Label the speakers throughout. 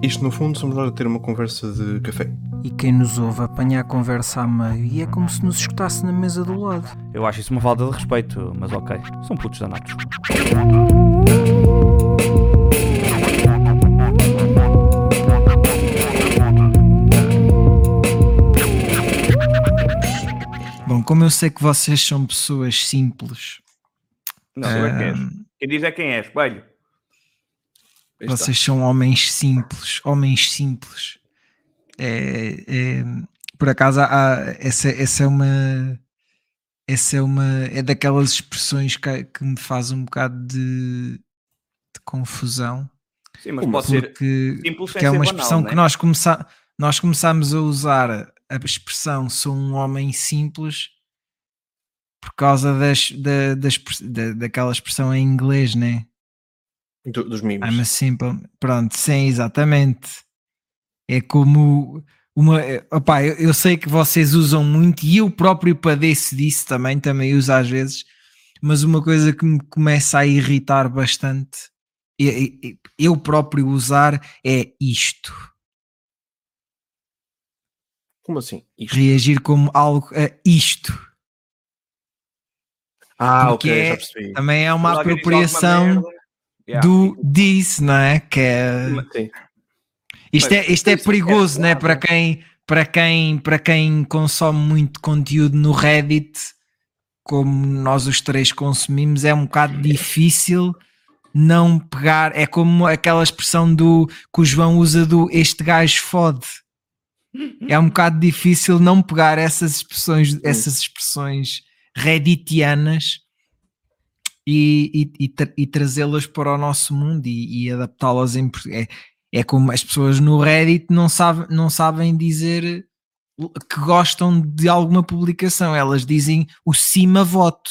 Speaker 1: Isto, no fundo, somos nós a ter uma conversa de café.
Speaker 2: E quem nos ouve apanha a conversa a meio e é como se nos escutasse na mesa do lado.
Speaker 3: Eu acho isso uma falta de respeito, mas ok. São putos danados.
Speaker 2: Bom, como eu sei que vocês são pessoas simples,
Speaker 3: Não, tu é és. Quem diz é quem é, espelho.
Speaker 2: Vocês são homens simples, homens simples. É, é- por acaso, há- essa, essa é uma. Essa é uma. É daquelas expressões que, que me faz um bocado de, de confusão.
Speaker 3: Sim, mas pode ser simples
Speaker 2: porque é uma
Speaker 3: banal,
Speaker 2: expressão
Speaker 3: né?
Speaker 2: que nós, começa, nós começámos a usar a expressão sou um homem simples por causa das, da, da, expre- da- daquela expressão em inglês, né?
Speaker 1: Do- dos memes.
Speaker 2: I'm a simple. Pronto, sim, exatamente. É como uma. é, Opá, eu, eu sei que vocês usam muito e eu próprio padeço disso também, também uso às vezes, mas uma coisa que me começa a irritar bastante, e- e- eu próprio usar, é isto.
Speaker 1: Como assim? Isto?
Speaker 2: Reagir como algo a isto.
Speaker 1: Ah,
Speaker 2: porque
Speaker 1: ok,
Speaker 2: é-
Speaker 1: já percebi.
Speaker 2: Também é uma apropriação
Speaker 3: yeah.
Speaker 2: do diz, não é? Que é.
Speaker 1: Sim.
Speaker 2: Isto
Speaker 3: Mas
Speaker 2: é, isto é
Speaker 3: isso é
Speaker 2: perigoso, né? Para quem, para, quem, para quem consome muito conteúdo no Reddit, como nós os três consumimos, é um bocado difícil não pegar. É como aquela expressão do que o João usa do este gajo fode. É um bocado difícil não pegar essas expressões, essas expressões redditianas e, e, e tra- e trazê-las para o nosso mundo e, e adaptá-las em português. É, é como as pessoas no Reddit não, sabe, não sabem dizer que gostam de alguma publicação, elas dizem o cima voto.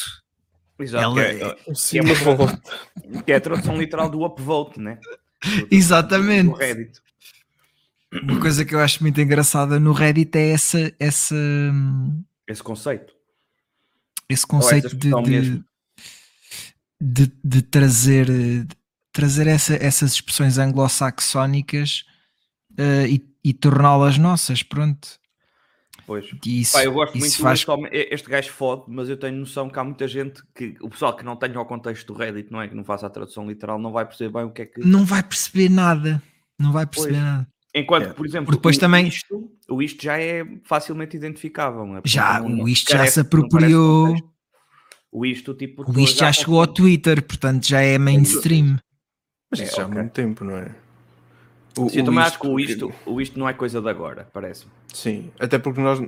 Speaker 3: Exato,
Speaker 2: Ela-
Speaker 3: é, é
Speaker 1: mas
Speaker 3: uma-
Speaker 1: vou-
Speaker 3: que é a tradução literal do upvote, né? Do-
Speaker 2: Exatamente.
Speaker 3: Do Reddit.
Speaker 2: Uma coisa que eu acho muito engraçada no Reddit é essa, essa, hum,
Speaker 3: Esse conceito.
Speaker 2: esse conceito de, de. De- de trazer, de trazer essa- essas expressões anglo-saxónicas eh, e, e torná-las nossas, pronto.
Speaker 3: Pois.
Speaker 2: E isso,
Speaker 3: Pá, eu gosto
Speaker 2: isso
Speaker 3: muito
Speaker 2: faz
Speaker 3: deste homem- este gajo fode, mas eu tenho noção que há muita gente que o pessoal que não tenha o contexto do Reddit, não é? Que não faça a tradução literal, não vai perceber bem o que é que.
Speaker 2: não vai perceber nada. Não vai perceber
Speaker 3: Pois.
Speaker 2: nada.
Speaker 3: Enquanto
Speaker 1: É.
Speaker 3: por exemplo,
Speaker 2: Porque depois
Speaker 3: o,
Speaker 2: também-
Speaker 3: isto, o isto já é facilmente identificável, é?
Speaker 2: Já,
Speaker 3: não-
Speaker 2: o isto já se apropriou.
Speaker 3: O isto, tipo,
Speaker 2: O isto já chegou ao Twitter, portanto já é mainstream.
Speaker 1: Mas
Speaker 3: É,
Speaker 1: isso já há
Speaker 3: ok.
Speaker 1: muito tempo, não é? O,
Speaker 3: Sim, eu
Speaker 1: o
Speaker 3: também acho que o
Speaker 1: isto-
Speaker 3: o isto não é coisa de agora, parece-me.
Speaker 1: Sim, até porque nós,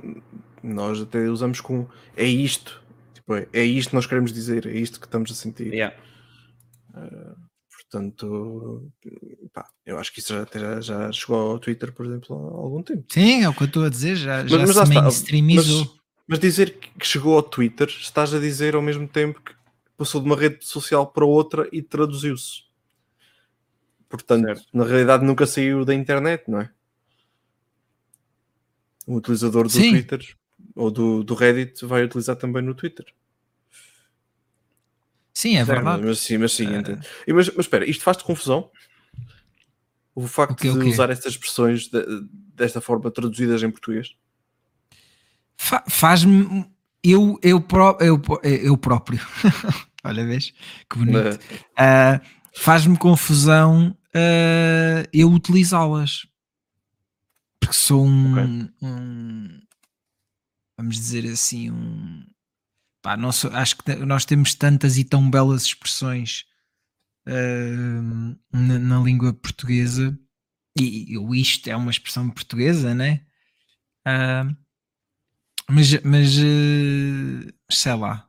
Speaker 1: nós até usamos com é isto. Tipo, é, é isto que nós queremos dizer, é isto que estamos a sentir.
Speaker 3: Yeah.
Speaker 1: Portanto, pá, eu acho que isso já, já, já chegou ao Twitter, por exemplo, há algum tempo.
Speaker 2: Sim, é o que eu estou a dizer, já,
Speaker 1: Mas-
Speaker 2: já
Speaker 1: mas
Speaker 2: se
Speaker 1: está,
Speaker 2: mainstreamizou.
Speaker 1: Mas, mas dizer que chegou ao Twitter, estás a dizer ao mesmo tempo que passou de uma rede social para outra e traduziu-se. Portanto,
Speaker 3: Certo.
Speaker 1: na realidade nunca saiu da internet, não é? O utilizador do
Speaker 2: Sim.
Speaker 1: Twitter ou do, do Reddit vai utilizar também no Twitter.
Speaker 2: Sim, é verdade.
Speaker 1: Mas sim, mas sim, entendo. E Mas, mas espera, isto faz-te confusão? O facto
Speaker 2: O quê, o
Speaker 1: de
Speaker 2: quê?
Speaker 1: usar estas expressões de- desta forma traduzidas em português?
Speaker 2: Fa- Faz-me. Eu, eu, pró- eu, eu próprio. Olha, vês? Que bonito. Ah, Faz-me confusão ah, eu utilizá-las. Porque sou um, um- Vamos dizer assim, um. Pá, não sou- acho que nós temos tantas e tão belas expressões ah, na, na língua portuguesa. E, o isto é uma expressão portuguesa, né? Ah, mas, mas eh, sei lá.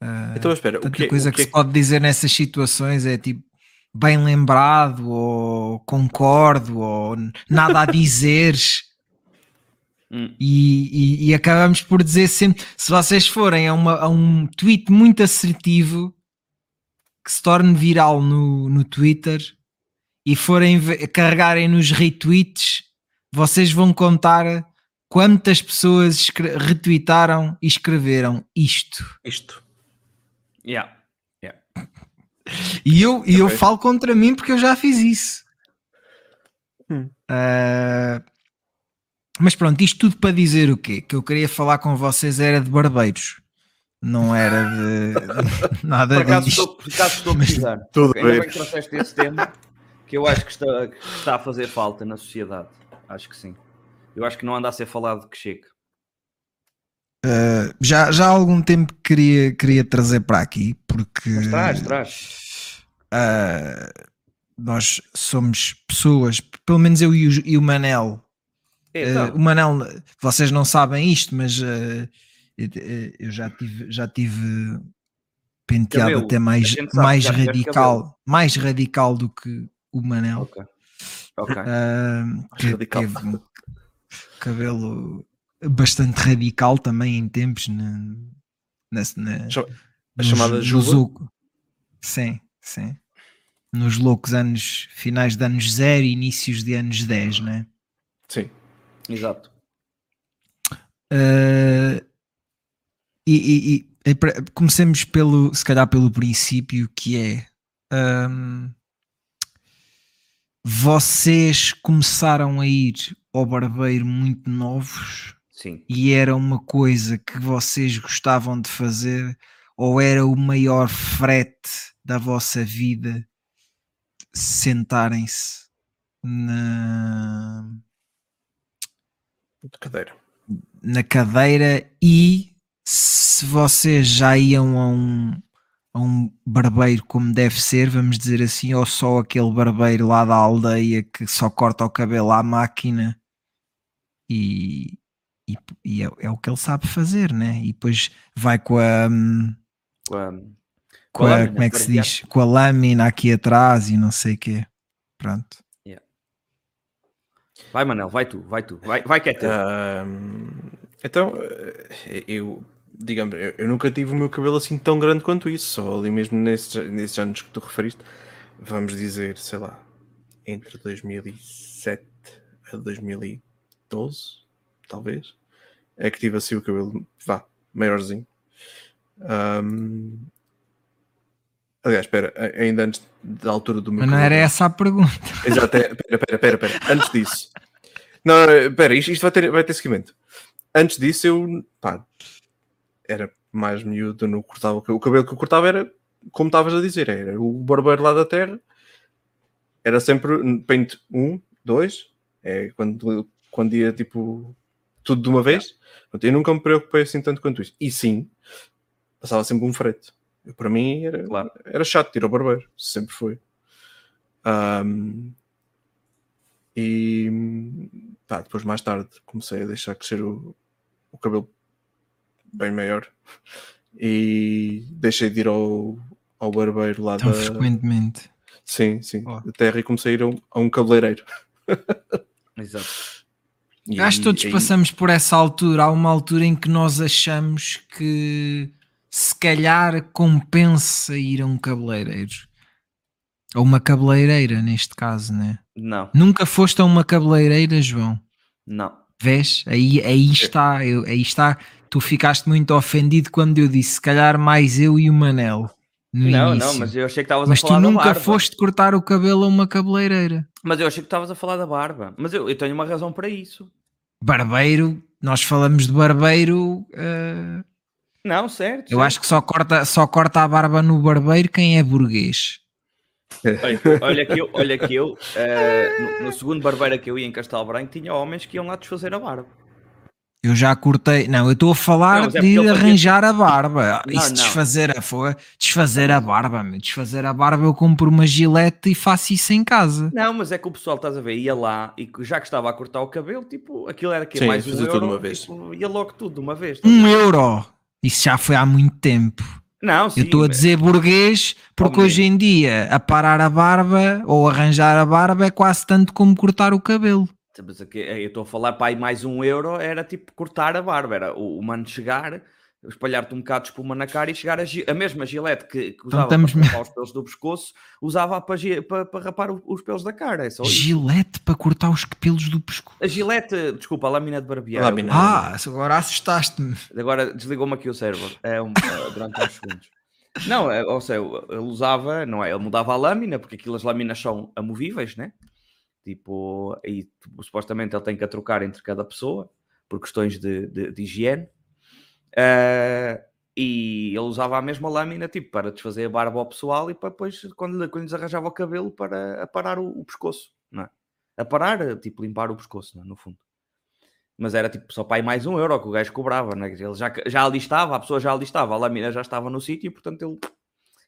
Speaker 2: Ah,
Speaker 1: Então espera, o
Speaker 2: tanta
Speaker 1: que, é-
Speaker 2: coisa
Speaker 1: o
Speaker 2: que,
Speaker 1: que é
Speaker 2: se pode dizer nessas situações é tipo bem lembrado ou concordo ou nada a dizeres
Speaker 3: Hum.
Speaker 2: e, e- e acabamos por dizer sempre se vocês forem a, uma- a um tweet muito assertivo que se torne viral no, no Twitter e forem carregarem nos retweets vocês vão contar quantas pessoas retweetaram e escreveram isto
Speaker 1: isto?
Speaker 3: Yeah.
Speaker 2: E eu, e eu falo contra mim porque eu já fiz isso.
Speaker 1: Hum.
Speaker 2: Ah, mas pronto, isto tudo para dizer o quê? Que eu queria falar com vocês era de barbeiros. Não era de nada
Speaker 3: Por acaso
Speaker 2: disto.
Speaker 3: estou, por acaso estou a precisar.
Speaker 1: Tudo
Speaker 3: Ainda
Speaker 1: bem.
Speaker 3: bem que trouxeste esse tema que eu acho que está, que está a fazer falta na sociedade. Acho que sim. Eu acho que não anda a ser falado que chega.
Speaker 2: Uh, já, já há algum tempo que queria, queria trazer para aqui, porque
Speaker 3: Mas traz, traz.
Speaker 2: uh, nós somos pessoas, pelo menos eu e o, e o Manel.
Speaker 3: É,
Speaker 2: uh, o Manel, vocês não sabem isto, mas uh, eu, já tive, já tive penteado
Speaker 3: Cabelo.
Speaker 2: até mais,
Speaker 3: sabe
Speaker 2: mais radical, mais radical do que o Manel.
Speaker 3: Ok. Ok.
Speaker 2: Uh, que
Speaker 1: radical.
Speaker 2: teve cabelo bastante radical também em tempos na, na, na-
Speaker 1: A
Speaker 2: nos-
Speaker 1: chamada
Speaker 2: nos
Speaker 1: Juba.
Speaker 2: louco- Sim, sim. Nos loucos anos, finais de anos 0 e inícios de anos 10, né?
Speaker 1: Sim.
Speaker 3: Exato.
Speaker 2: Uh, e, e- e- pra- comecemos pelo, se calhar pelo princípio que é um, vocês começaram a ir ao barbeiro muito novos
Speaker 3: Sim.
Speaker 2: e era uma coisa que vocês gostavam de fazer ou era o maior frete da vossa vida sentarem-se na,
Speaker 1: De cadeira.
Speaker 2: na cadeira e se vocês já iam a um, a um barbeiro como deve ser, vamos dizer assim, ou só aquele barbeiro lá da aldeia que só corta o cabelo à máquina e, e, e é, é o que ele sabe fazer, né? E depois vai com a, hum,
Speaker 3: Com a-
Speaker 2: com a-
Speaker 3: lâmina
Speaker 2: como é que se diz? Com a lâmina aqui atrás e não sei o quê. Pronto.
Speaker 3: Vai, Manel, vai tu, vai tu. Vai, vai que é teu.
Speaker 1: Ahm, então, eu, digamos, eu, eu nunca tive o meu cabelo assim tão grande quanto isso, só ali mesmo nesses, nesses anos que tu referiste, vamos dizer, sei lá, entre 2007 a 2012, talvez, é que tive assim o cabelo, vá, maiorzinho. Ahm, aliás, espera, ainda antes da altura do meu
Speaker 2: Mas não era
Speaker 1: cabelo-
Speaker 2: essa a pergunta.
Speaker 1: Exato, é, pera, pera, pera, pera. Antes disso. Não, não, pera, isto, isto vai, ter, vai ter seguimento. Antes disso, eu pá, era mais miúdo, não cortava o cabelo. O cabelo que eu cortava era, como estavas a dizer, era o barbeiro lá da terra. Era sempre pente 1, 2, é quando, quando ia tipo tudo de uma vez. Portanto, eu nunca me preocupei assim tanto quanto isso. E sim, passava sempre um frete. Eu, para mim era,
Speaker 3: Claro.
Speaker 1: era chato ir ao barbeiro, sempre foi. Ahm, e pá, depois mais tarde comecei a deixar crescer o, o cabelo bem maior e deixei de ir ao, ao barbeiro lá
Speaker 2: Tão
Speaker 1: da
Speaker 2: frequentemente.
Speaker 1: sim, sim,
Speaker 2: Oh.
Speaker 1: terra e comecei a ir a um, a um cabeleireiro.
Speaker 3: Exato.
Speaker 1: E
Speaker 2: Acho que todos
Speaker 1: aí-
Speaker 2: passamos por essa altura. Há uma altura em que nós achamos que se calhar compensa ir a um cabeleireiro. Ou uma cabeleireira, neste caso, né?
Speaker 3: Não,
Speaker 2: Nunca foste a uma cabeleireira, João.
Speaker 3: não.
Speaker 2: Vês? Aí, aí está, eu, aí está. Tu ficaste muito ofendido quando eu disse, se calhar mais eu e o Manel. No
Speaker 3: Não,
Speaker 2: início.
Speaker 3: não, mas eu achei que estavas a
Speaker 2: Mas tu
Speaker 3: falar da
Speaker 2: nunca
Speaker 3: barba.
Speaker 2: foste cortar o cabelo a uma cabeleireira.
Speaker 3: Mas eu achei que estavas a falar da barba. Mas eu, eu tenho uma razão para isso.
Speaker 2: Barbeiro, nós falamos de barbeiro. eh,
Speaker 3: Não, certo.
Speaker 2: eu
Speaker 3: certo.
Speaker 2: acho que só corta, só corta a barba no barbeiro quem é burguês.
Speaker 3: Olha, olha que eu, olha que eu eh, no, no segundo barbeiro que eu ia em Castelo Branco, tinha homens que iam lá desfazer a barba.
Speaker 2: Eu já cortei. Não, eu estou a falar
Speaker 3: Não, é
Speaker 2: de
Speaker 3: ele fazia-
Speaker 2: arranjar a barba.
Speaker 3: Não,
Speaker 2: Isso
Speaker 3: não.
Speaker 2: desfazer a foi desfazer a barba, meu. Desfazer a barba, eu compro uma gilete e faço isso em casa.
Speaker 3: Não, mas é que o pessoal, estás a ver, ia lá e que já que estava a cortar o cabelo, tipo, aquilo era que
Speaker 1: Sim,
Speaker 3: mais um euro,
Speaker 1: tudo de uma vez.
Speaker 3: tipo, ia logo tudo de uma vez. a
Speaker 2: Um euro. Isso já foi há muito tempo.
Speaker 3: Não, sim.
Speaker 2: eu estou a
Speaker 3: mas-
Speaker 2: dizer burguês porque hoje em dia aparar a barba ou arranjar a barba é quase tanto como cortar o cabelo.
Speaker 3: Mas aqui, eu estou a falar, pá, aí mais um euro era tipo cortar a barba, era o, o mano chegar, espalhar-te um bocado de espuma na cara e chegar a, a mesma gilete que, que usava
Speaker 2: estamos
Speaker 3: para rapar os pelos do pescoço, usava para, para, para rapar os pelos da cara, é.
Speaker 2: Gilete para cortar os pelos do pescoço.
Speaker 3: A gilete, desculpa, a lâmina de barbear.
Speaker 1: Lâmina.
Speaker 2: Ah, agora assustaste-me.
Speaker 3: Agora desligou-me aqui o cérebro é um, é, durante uns segundos. Não, é, ou seja, ele usava, não é? Ele mudava a lâmina, porque aquelas lâminas são amovíveis, né? Tipo, tipo, supostamente ele tem que a trocar entre cada pessoa por questões de, de, de higiene. Uh, e ele usava a mesma lâmina tipo para desfazer a barba ao pessoal e para depois, quando, quando lhes arranjava o cabelo, para aparar o, o pescoço, não é? Aparar, tipo, limpar o pescoço, é? no fundo. Mas era tipo só para ir mais um euro que o gajo cobrava, né? ele já, já ali estava, a pessoa já ali estava, a lâmina já estava no sítio, portanto ele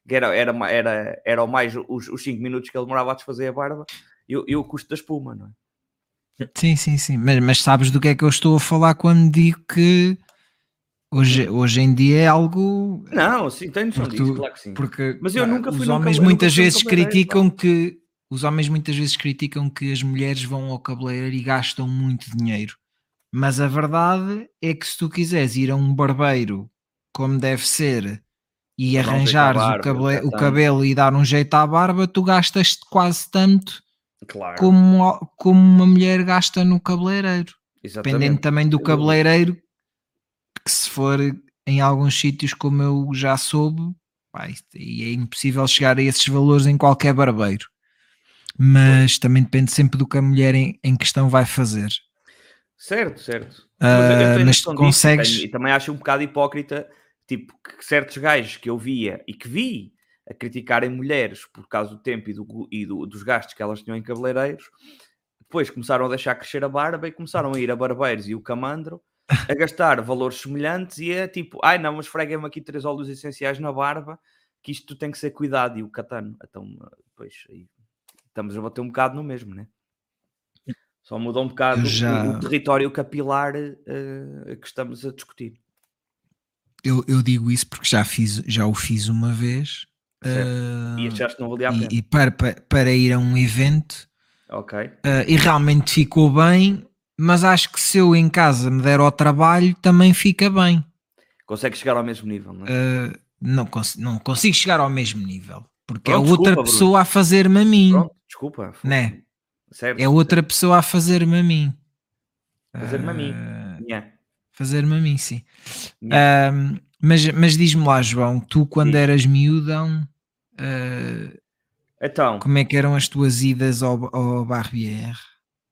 Speaker 3: era, era, era, era mais os 5 minutos que ele demorava a desfazer a barba e, e o custo da espuma, não é?
Speaker 2: Sim, sim, sim. Mas, mas sabes do que é que eu estou a falar quando digo que Hoje, hoje em dia é algo.
Speaker 3: Não, sim, tenho noção disso, claro que sim.
Speaker 2: Porque
Speaker 3: mas eu nunca fui
Speaker 2: os homens
Speaker 3: nunca,
Speaker 2: muitas vezes criticam que os homens muitas vezes criticam que as mulheres vão ao cabeleireiro e gastam muito dinheiro. Mas a verdade é que se tu quiseres ir a um barbeiro como deve ser e arranjares o, cabelo, o cabelo e dar um jeito à barba, tu gastas quase tanto
Speaker 3: claro.
Speaker 2: como, como uma mulher gasta no cabeleireiro. Exatamente. Dependendo também do cabeleireiro que se for em alguns sítios como eu já soube, pá, é impossível chegar a esses valores em qualquer barbeiro. Mas também depende sempre do que a mulher em, em questão vai fazer.
Speaker 3: Certo, certo.
Speaker 2: Uh, mas, mas consegues.
Speaker 3: e também acho um bocado hipócrita, tipo, que certos gajos que eu via e que vi a criticarem mulheres por causa do tempo e, do, e do, dos gastos que elas tinham em cabeleireiros, depois começaram a deixar crescer a barba e começaram a ir a barbeiros e o camandro a gastar valores semelhantes e é tipo, ai não, mas freguem-me aqui três óleos essenciais na barba, que isto tem que ser cuidado, e o catano. Então, depois aí estamos a bater um bocado no mesmo, né? Só muda um bocado já... o, o, território capilar uh, que estamos a discutir.
Speaker 2: Eu, eu, digo isso porque já, fiz, já o fiz uma vez.
Speaker 3: Uh, e achaste que não valia a pena?
Speaker 2: E, e para, para, para, ir a um evento.
Speaker 3: Ok. Uh,
Speaker 2: e realmente ficou bem mas acho que se eu em casa me der ao trabalho também fica bem.
Speaker 3: Consegue chegar ao mesmo nível, não é?
Speaker 2: Uh, não, cons não consigo chegar ao mesmo nível, porque Pronto, é outra desculpa, pessoa Bruno. a fazer-me a mim. Pronto,
Speaker 3: desculpa.
Speaker 2: Né? Certo, é outra certo. pessoa a fazer-me a mim.
Speaker 3: Fazer-me a mim. Yeah.
Speaker 2: Fazer-me a mim, sim. Yeah. Mas mas diz-me lá, João, tu quando sim. eras miúdão, uh,
Speaker 3: então,
Speaker 2: como é que eram as tuas idas ao, ao Barbier?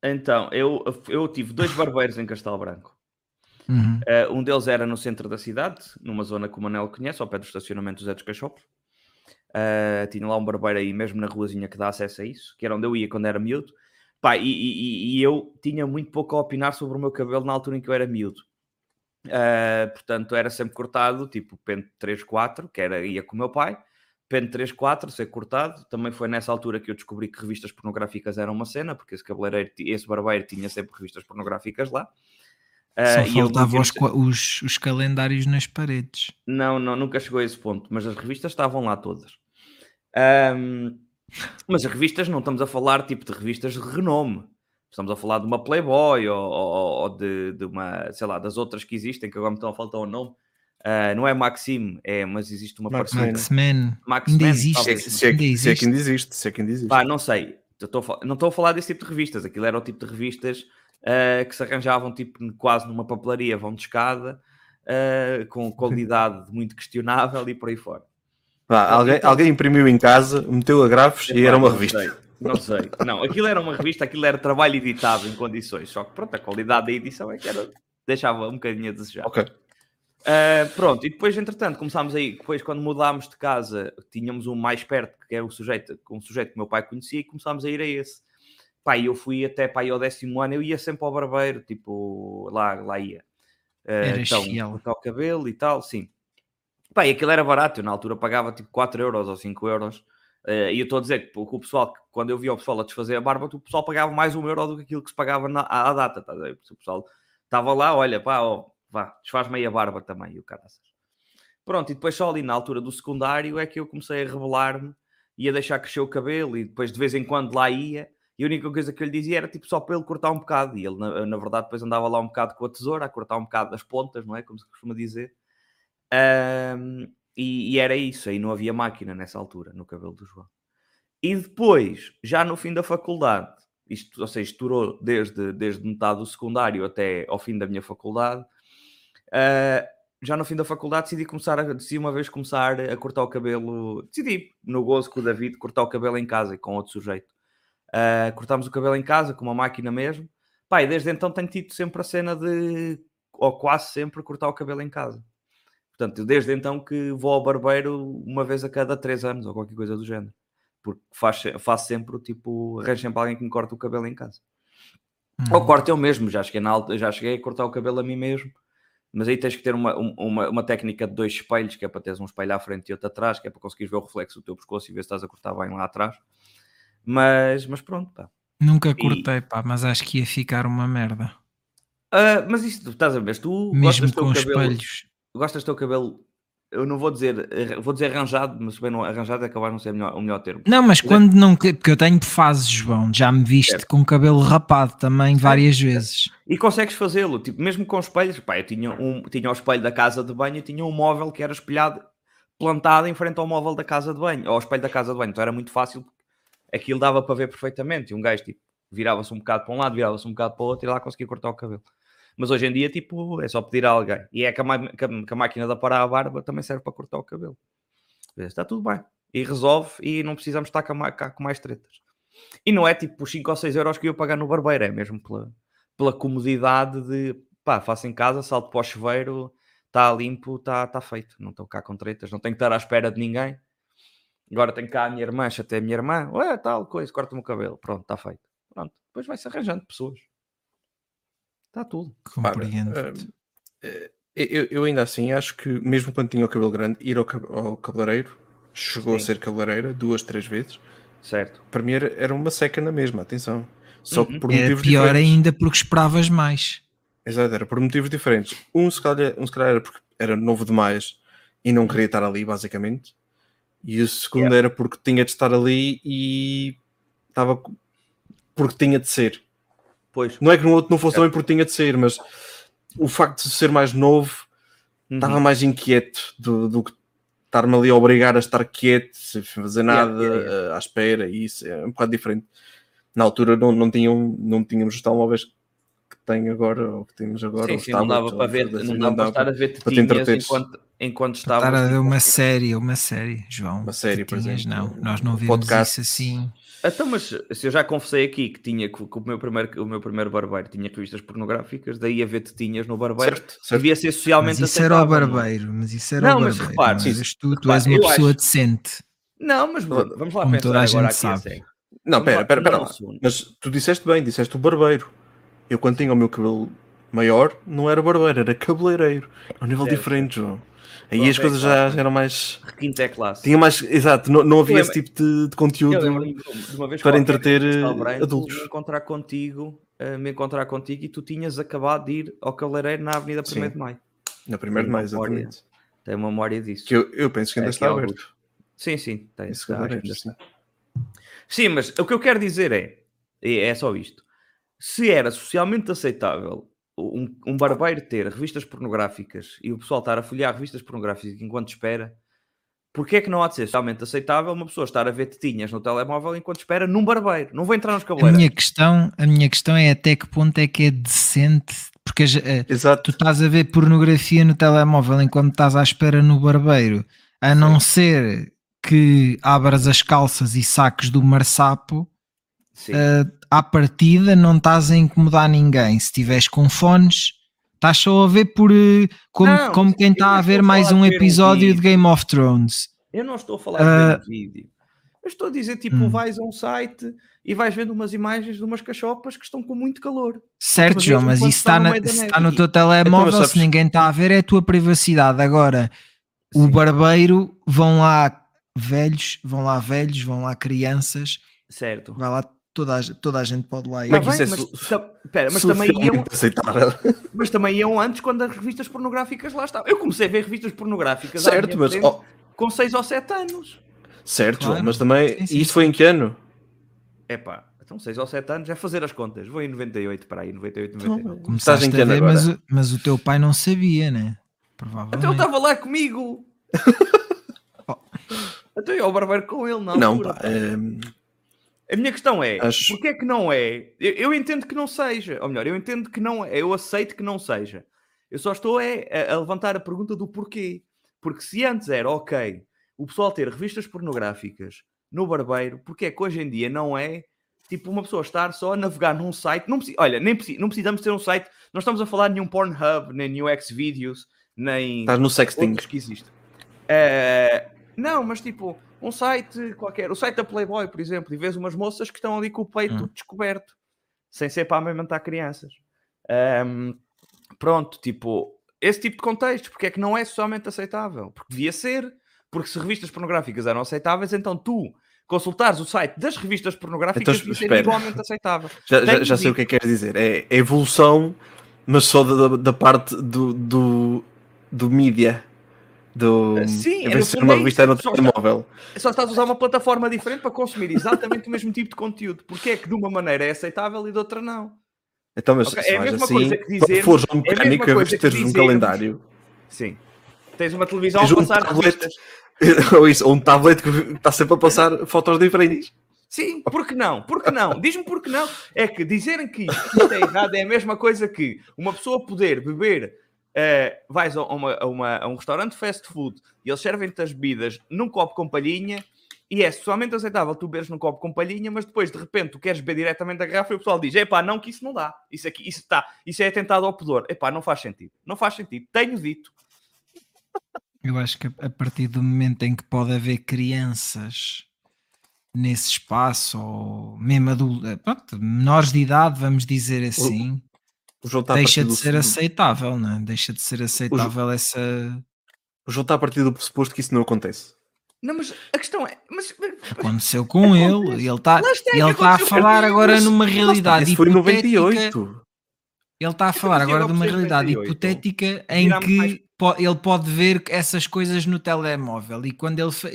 Speaker 3: Então, eu, eu tive dois barbeiros em Castelo Branco.
Speaker 2: Uhum.
Speaker 3: Uh, um deles era no centro da cidade, numa zona que o Manel conhece, ao pé do estacionamento dos Zé dos Cachopos. Uh, tinha lá um barbeiro aí, mesmo na ruazinha que dá acesso a isso, que era onde eu ia quando era miúdo. Pá, e, e, e eu tinha muito pouco a opinar sobre o meu cabelo na altura em que eu era miúdo. Uh, portanto, era sempre cortado, tipo pente 3, 4, que era, ia com o meu pai. Pente 3, 4, ser cortado. Também foi nessa altura que eu descobri que revistas pornográficas eram uma cena, porque esse cabeleireiro, esse barbeiro tinha sempre revistas pornográficas lá.
Speaker 2: Só uh, faltavam os, os, os, calendários nas paredes.
Speaker 3: Não, não, nunca chegou a esse ponto, mas as revistas estavam lá todas. Um, mas as revistas não estamos a falar tipo de revistas de renome. Estamos a falar de uma Playboy ou, ou, ou de, de, uma, sei lá, das outras que existem, que agora me estão a faltar o nome. Uh, não é Maxime, é, mas existe uma
Speaker 2: Max Maxman.
Speaker 1: Ainda existe. Se é, se, é, ainda existe. se é que ainda existe. Se é que ainda existe.
Speaker 3: Pá, não sei. Estou, não estou a falar desse tipo de revistas. Aquilo era o tipo de revistas uh, que se arranjavam tipo, quase numa papelaria, vão de escada, uh, com qualidade muito questionável e por aí fora.
Speaker 1: Pá, alguém, então, alguém imprimiu em casa, meteu a grafos e era uma revista.
Speaker 3: Sei, não sei. Não, aquilo era uma revista, aquilo era trabalho editado em condições. Só que pronto, a qualidade da edição é que era, deixava um bocadinho a desejar.
Speaker 1: Ok.
Speaker 3: Uh, pronto, e depois, entretanto, começámos aí, depois quando mudámos de casa, tínhamos um mais perto, que é o sujeito, um sujeito que meu pai conhecia, e começámos a ir a esse. Pai, eu fui até pai ao décimo ano, eu ia sempre ao barbeiro, tipo, lá, lá ia.
Speaker 2: Uh, então,
Speaker 3: cortar o cabelo e tal, sim. Pai, aquilo era barato, eu na altura pagava tipo 4 euros ou 5 euros. Uh, e eu estou a dizer que o pessoal, quando eu via o pessoal a desfazer a barba, o pessoal pagava mais um euro do que aquilo que se pagava na, à, à data, tá? o pessoal estava lá, olha, pá, ó, vá, desfaz meia barba também, e o caraças. Pronto, e depois só ali na altura do secundário é que eu comecei a revelar-me e a deixar crescer o cabelo e depois de vez em quando lá ia e a única coisa que eu lhe dizia era tipo só para ele cortar um bocado e ele na, na verdade depois andava lá um bocado com a tesoura a cortar um bocado das pontas, não é? Como se costuma dizer. Um, e, e, era isso, aí não havia máquina nessa altura no cabelo do João. E depois, já no fim da faculdade, isto, ou seja, estourou desde, desde metade do secundário até ao fim da minha faculdade, Uh, já no fim da faculdade decidi começar a, decidi uma vez começar a cortar o cabelo, decidi no gozo com o David cortar o cabelo em casa e com outro sujeito. Uh, cortámos o cabelo em casa com uma máquina mesmo. E desde então tenho tido sempre a cena de, ou quase sempre, cortar o cabelo em casa. Portanto, desde então que vou ao barbeiro uma vez a cada três anos ou qualquer coisa do género. Porque faz, faço sempre o tipo, arranjo sempre alguém que me corte o cabelo em casa. Ou
Speaker 2: Hum.
Speaker 3: corto eu mesmo, já cheguei, na alta, já cheguei a cortar o cabelo a mim mesmo. Mas aí tens que ter uma, um- uma, uma técnica de dois espelhos, que é para teres um espelho à frente e outro atrás, que é para conseguires ver o reflexo do teu pescoço e ver se estás a cortar bem lá atrás. Mas, mas pronto, pá.
Speaker 2: Nunca cortei, pá, mas acho que ia ficar uma merda.
Speaker 3: Ah, mas isto, estás a ver, tu
Speaker 2: Mesmo
Speaker 3: gostas do
Speaker 2: com
Speaker 3: teu
Speaker 2: os
Speaker 3: cabelo,
Speaker 2: espelhos.
Speaker 3: gostas do teu cabelo, eu não vou dizer, arra- vou dizer arranjado, mas se bem não arranjado é de não ser o melhor, o melhor termo.
Speaker 2: Não, mas
Speaker 3: é-
Speaker 2: quando não. Porque eu tenho fases, João. Já me viste
Speaker 3: Certo.
Speaker 2: com o cabelo rapado também várias vezes.
Speaker 3: E consegues fazê-lo, tipo, mesmo com espelhos. Pá, eu tinha, um, tinha o espelho da casa de banho e tinha um móvel que era espelhado, plantado em frente ao móvel da casa de banho, ou ao espelho da casa de banho. Então era muito fácil, aquilo dava para ver perfeitamente. E um gajo, tipo, virava-se um bocado para um lado, virava-se um bocado para o outro e lá conseguia cortar o cabelo. Mas hoje em dia, tipo, é só pedir a alguém. E é que a, que a- que a máquina da parar a barba também serve para cortar o cabelo. Está tudo bem. E resolve e não precisamos estar cá, ma- cá com mais tretas. E não é tipo os 5 ou 6 euros que eu ia pagar no barbeiro, é mesmo pela, pela comodidade de pá, faço em casa, salto para o chuveiro, está limpo, está tá feito. Não estou cá com tretas, não tenho que estar à espera de ninguém. Agora tenho cá a minha irmã, até a minha irmã, ué, tal coisa, corta-me o cabelo, pronto, está feito. Pronto, depois vai-se arranjando pessoas. Está tudo.
Speaker 2: Compreendo.
Speaker 1: eh, eu, eu ainda assim acho que, mesmo quando tinha o cabelo grande, ir ao, cab- ao cabeleireiro chegou
Speaker 3: Sim.
Speaker 1: a ser cabeleireira duas, três vezes.
Speaker 3: Certo.
Speaker 1: Para mim era, era uma seca na mesma, atenção. Só que
Speaker 3: Uhum.
Speaker 1: por
Speaker 2: Era
Speaker 1: motivos
Speaker 2: pior
Speaker 1: diferentes.
Speaker 2: ainda porque esperavas mais.
Speaker 1: Exato, era por motivos diferentes. Um se calhar, um, se calhar era porque era novo demais e não queria estar ali, basicamente. E o segundo era porque tinha de estar ali e estava porque tinha de ser.
Speaker 3: Pois.
Speaker 1: Não é que no outro não fosse também porque tinha de ser, mas o facto de ser mais novo
Speaker 3: Uhum.
Speaker 1: estava mais inquieto do, do que estar-me ali a obrigar a estar quieto, sem fazer
Speaker 3: Yeah,
Speaker 1: nada,
Speaker 3: yeah, yeah.
Speaker 1: eh, à espera, e isso é um bocado diferente. Na altura não, não, tinham, não tínhamos os telemóveis que tem agora, ou que temos agora.
Speaker 3: Sim, sim, não dava para ver, não
Speaker 1: assim,
Speaker 3: dava para estar a ver
Speaker 1: para te
Speaker 3: enquanto, enquanto
Speaker 2: Estar
Speaker 3: estavas.
Speaker 2: a ver uma série, uma série, João.
Speaker 1: Uma série, por exemplo,
Speaker 2: Não, nós não vimos
Speaker 1: podcast.
Speaker 2: isso assim.
Speaker 3: Então, mas se eu já confessei aqui que tinha que, que o, meu primeiro, o meu primeiro barbeiro tinha revistas pornográficas, daí a ver tetinhas no barbeiro,
Speaker 1: Certo, certo.
Speaker 3: devia ser socialmente
Speaker 2: Mas isso era o
Speaker 3: aceitável, não é?
Speaker 2: barbeiro, mas isso era
Speaker 3: Não,
Speaker 2: o
Speaker 3: mas
Speaker 2: barbeiro.
Speaker 3: repare,
Speaker 2: mas és tu, tu
Speaker 3: repare,
Speaker 2: és uma pessoa
Speaker 3: acho-
Speaker 2: decente.
Speaker 3: Não, mas vamos vamos lá
Speaker 2: Como
Speaker 3: pensar
Speaker 2: toda a
Speaker 3: agora
Speaker 2: gente
Speaker 3: aqui
Speaker 2: sabe.
Speaker 3: sério.
Speaker 1: Não,
Speaker 3: Vamos
Speaker 1: pera, pera, pera lá. Mas tu disseste bem, disseste o barbeiro. Eu quando tinha o meu cabelo maior, não era barbeiro, era cabeleireiro. É um nível
Speaker 3: Certo,
Speaker 1: diferente, João. Aí as
Speaker 3: é
Speaker 1: coisas já, eram mais.
Speaker 3: Requinte é classe.
Speaker 1: Tinha mais. Exato, não, não havia esse tipo de, de conteúdo.
Speaker 3: De uma vez
Speaker 1: para entreter, eh,
Speaker 3: Branco,
Speaker 1: adultos.
Speaker 3: Me encontrar contigo, eh, me encontrar contigo e tu tinhas acabado de ir ao cabeleireiro na Avenida 1
Speaker 1: Sim.
Speaker 3: de Maio.
Speaker 1: Na primeira de
Speaker 3: Tenho
Speaker 1: mais,
Speaker 3: memória.
Speaker 1: exatamente.
Speaker 3: Tenho memória disso.
Speaker 1: Que eu, eu penso que ainda
Speaker 3: É,
Speaker 1: está
Speaker 3: é
Speaker 1: aberto.
Speaker 3: Augusto. Sim, sim, tem. Está,
Speaker 1: cabeleireiro,
Speaker 3: ainda
Speaker 1: sim.
Speaker 3: está. Sim, mas o que eu quero dizer é, é é só isto. Se era socialmente aceitável um, um barbeiro ter revistas pornográficas e o pessoal estar a folhear revistas pornográficas enquanto espera, porque é que não há de ser socialmente aceitável uma pessoa estar a ver tetinhas no telemóvel enquanto espera num barbeiro? Não vou entrar nos
Speaker 2: A
Speaker 3: cabeleireiros.
Speaker 2: minha, questão, a minha questão é até que ponto é que é decente, porque
Speaker 1: Exato.
Speaker 2: tu estás a ver pornografia no telemóvel enquanto estás à espera no barbeiro, a não ser que abras as calças e saques do marsapo,
Speaker 3: Sim.
Speaker 2: eh, à partida não estás a incomodar ninguém. Se estiveres com fones, estás só a ver por eh, como,
Speaker 3: Não,
Speaker 2: como quem está a ver mais um
Speaker 3: ver um
Speaker 2: episódio de. Game of Thrones.
Speaker 3: Eu não estou a falar de
Speaker 2: Ah,
Speaker 3: um vídeo. Eu estou a dizer, tipo,
Speaker 2: Hum.
Speaker 3: vais a um site e vais vendo umas imagens de umas cachopas que estão com muito calor.
Speaker 2: Certo,
Speaker 3: Mas
Speaker 2: João, mas isso
Speaker 3: está
Speaker 2: na- está no teu telemóvel,
Speaker 1: Então,
Speaker 2: se ninguém está a ver, é a tua privacidade. Agora, o
Speaker 3: Sim.
Speaker 2: barbeiro, vão lá velhos, vão lá velhos, vão lá crianças,
Speaker 3: Certo.
Speaker 2: vai lá, toda a, toda a gente pode lá ir.
Speaker 1: É
Speaker 3: Tá
Speaker 1: isso é
Speaker 3: mas, pera, mas também iam, mas também iam antes quando as revistas pornográficas lá estavam. Eu comecei a ver revistas pornográficas
Speaker 1: certo, mas.
Speaker 3: frente
Speaker 1: oh,
Speaker 3: com 6 ou 7 anos.
Speaker 1: certo,
Speaker 2: Claro.
Speaker 1: João, mas também.
Speaker 2: Sim, sim,
Speaker 1: e isto foi em que ano?
Speaker 3: Epá, então 6 ou 7 anos é fazer as contas. Vou em 98 para aí, 98, 99.
Speaker 1: Estás
Speaker 2: Começaste
Speaker 1: em que ano
Speaker 2: ver,
Speaker 1: agora?
Speaker 2: mas, o- mas o teu pai não sabia, né?
Speaker 3: Então ele
Speaker 2: Provavelmente.
Speaker 3: estava lá comigo. Então eu ia ao barbeiro com ele, não.
Speaker 1: Não, pá. eh,
Speaker 3: A minha questão é,
Speaker 1: Acho-
Speaker 3: porque é que não é? Eu, eu entendo que não seja, ou melhor, eu entendo que não é, eu aceito que não seja. Eu só estou é, a, a levantar a pergunta do porquê. Porque se antes era ok o pessoal ter revistas pornográficas no barbeiro, porque é que hoje em dia não é tipo uma pessoa estar só a navegar num site. Não precisa, olha, nem precisa, não precisamos ter um site. Não estamos a falar de nenhum Pornhub, nem nenhum Xvideos, nem
Speaker 1: Estás no sexting.
Speaker 3: que existem. Eh, não, mas tipo, um site qualquer, o site da Playboy, por exemplo, e vês umas moças que estão ali com o peito
Speaker 2: Hum.
Speaker 3: descoberto, sem ser para amamentar crianças. Ahm, pronto, tipo, esse tipo de contexto, porque é que não é socialmente aceitável? Porque devia ser, porque se revistas pornográficas eram aceitáveis, então tu consultares o site das revistas pornográficas
Speaker 1: Então,
Speaker 3: devia ser igualmente aceitável.
Speaker 1: Já, já, já sei o que é que queres dizer. É, é evolução, mas só da, da- da parte do, do, do mídia. Do,
Speaker 3: Sim,
Speaker 1: em
Speaker 3: é
Speaker 1: uma
Speaker 3: é
Speaker 1: revista, no telemóvel.
Speaker 3: Só estás a usar uma plataforma diferente para consumir exatamente o mesmo tipo de conteúdo. Porque é que de uma maneira é aceitável e de outra não?
Speaker 1: Então, mas
Speaker 3: Ok,
Speaker 1: se
Speaker 3: é a mesma
Speaker 1: assim,
Speaker 3: coisa que dizer-
Speaker 1: fores a um
Speaker 3: é
Speaker 1: mecânico,
Speaker 3: coisa
Speaker 1: de
Speaker 3: que
Speaker 1: teres um calendário,
Speaker 3: Sim. Tens uma televisão
Speaker 1: Tens
Speaker 3: a passar
Speaker 1: tablet. ou isso, ou um tablet que está sempre a passar fotos diferentes.
Speaker 3: Sim, por que não? Por que não? Diz-me por que não. É que dizerem que isto é errado é a mesma coisa que uma pessoa poder beber. Eh, vais a, uma- a uma- a um restaurante fast food e eles servem-te as bebidas num copo com palhinha e é somente aceitável tu beberes num copo com palhinha, mas depois de repente tu queres beber diretamente da garrafa e o pessoal diz: epá, não, que isso não dá. Isso aqui, isso está, isso é atentado ao pudor. Epá, não faz sentido. Não faz sentido. Tenho dito.
Speaker 2: Eu acho que a partir do momento em que pode haver crianças nesse espaço, ou mesmo adultos, pronto, menores de idade, vamos dizer assim,
Speaker 1: O João está a
Speaker 2: deixa de ser
Speaker 1: do-
Speaker 2: aceitável, não é? Deixa de ser aceitável essa.
Speaker 1: O João está a partir do pressuposto que isso não acontece.
Speaker 3: Não, mas a questão é. Mas,
Speaker 2: Aconteceu com ele, ele está
Speaker 3: Lá está, é
Speaker 2: ele está a falar agora
Speaker 3: mas-
Speaker 2: numa realidade
Speaker 1: Isso foi em
Speaker 2: hipotética.
Speaker 1: 98.
Speaker 2: Ele está a falar
Speaker 3: mas eu
Speaker 2: agora de uma realidade
Speaker 3: 98.
Speaker 2: hipotética em que
Speaker 3: mais-
Speaker 2: po- ele pode ver essas coisas no telemóvel e quando ele, fa-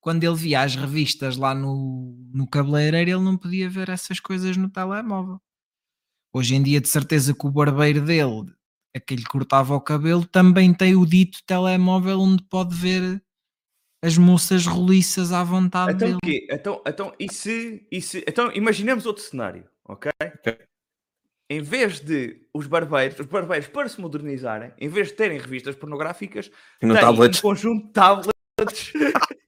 Speaker 2: quando ele via as revistas lá no, no cabeleireiro ele não podia ver essas coisas no telemóvel. Hoje em dia de certeza que o barbeiro dele, aquele que cortava o cabelo, também tem o dito telemóvel onde pode ver as moças roliças à vontade
Speaker 3: Então,
Speaker 2: dele.
Speaker 3: o quê? Então, então, e se, e se- então, imaginemos outro cenário, ok?
Speaker 1: Ok.
Speaker 3: Em vez de os barbeiros, os barbeiros para se modernizarem, em vez de terem revistas pornográficas,
Speaker 1: no
Speaker 3: têm
Speaker 1: tablet.
Speaker 3: um conjunto de tablets